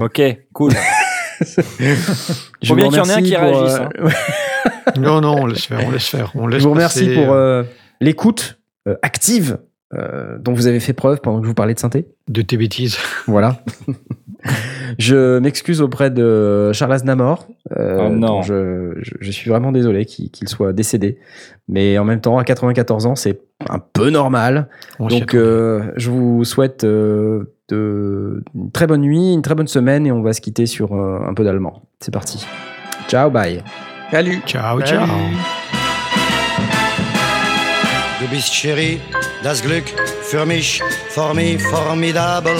Ok, cool. Je Faut bien qu'il y en ait un qui pour, réagisse, hein. Non, non, on laisse faire, on laisse faire. On laisse Je vous remercie passer, pour euh, euh, l'écoute euh, active euh, dont vous avez fait preuve pendant que je vous parlais de synthé. de tes bêtises. Voilà. je m'excuse auprès de Charles Aznavour. euh, Oh non. Je, je- je suis vraiment désolé qu'il soit décédé. Mais en même temps, à 94 ans, c'est un peu normal. On Donc, euh, je vous souhaite euh, de, une très bonne nuit, une très bonne semaine et on va se quitter sur euh, un peu d'allemand. C'est parti. Ciao, bye. Salut. Ciao, ciao. Du bist Chérie, das Glück für mich, formidabel.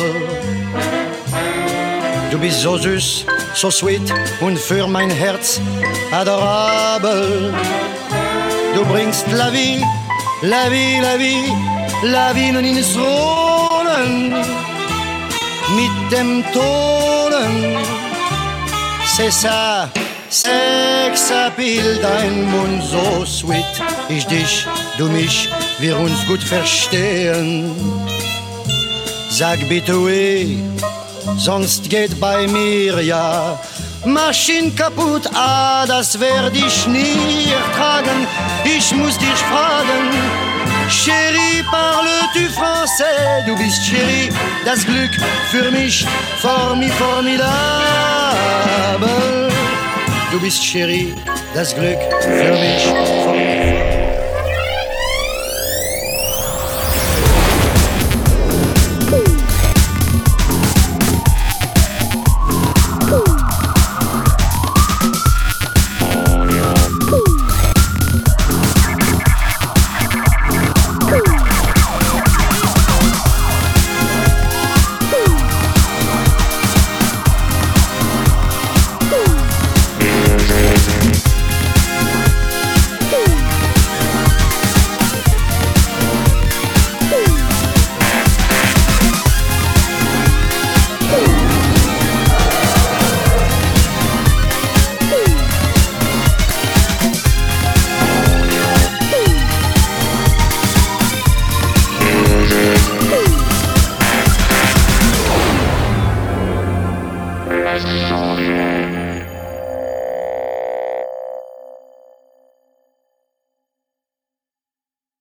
Du bist so süß, so sweet und für mein Herz adorabel. Du bringst la vie, la vie, la vie, la vie nun ins Rollen mit dem Tonen. C'est ça, Sexappeal, dein Mund so sweet. Ich dich, du mich, wir uns gut verstehen. Sag bitte weh, sonst geht bei mir ja Maschine kaputt, ah, das werd ich nie ertragen. Ich muss dich fragen, Chérie, parles-tu français? Du bist Chérie, das Glück für mich, formi formidable. Du bist Chérie, das Glück für mich, formidable.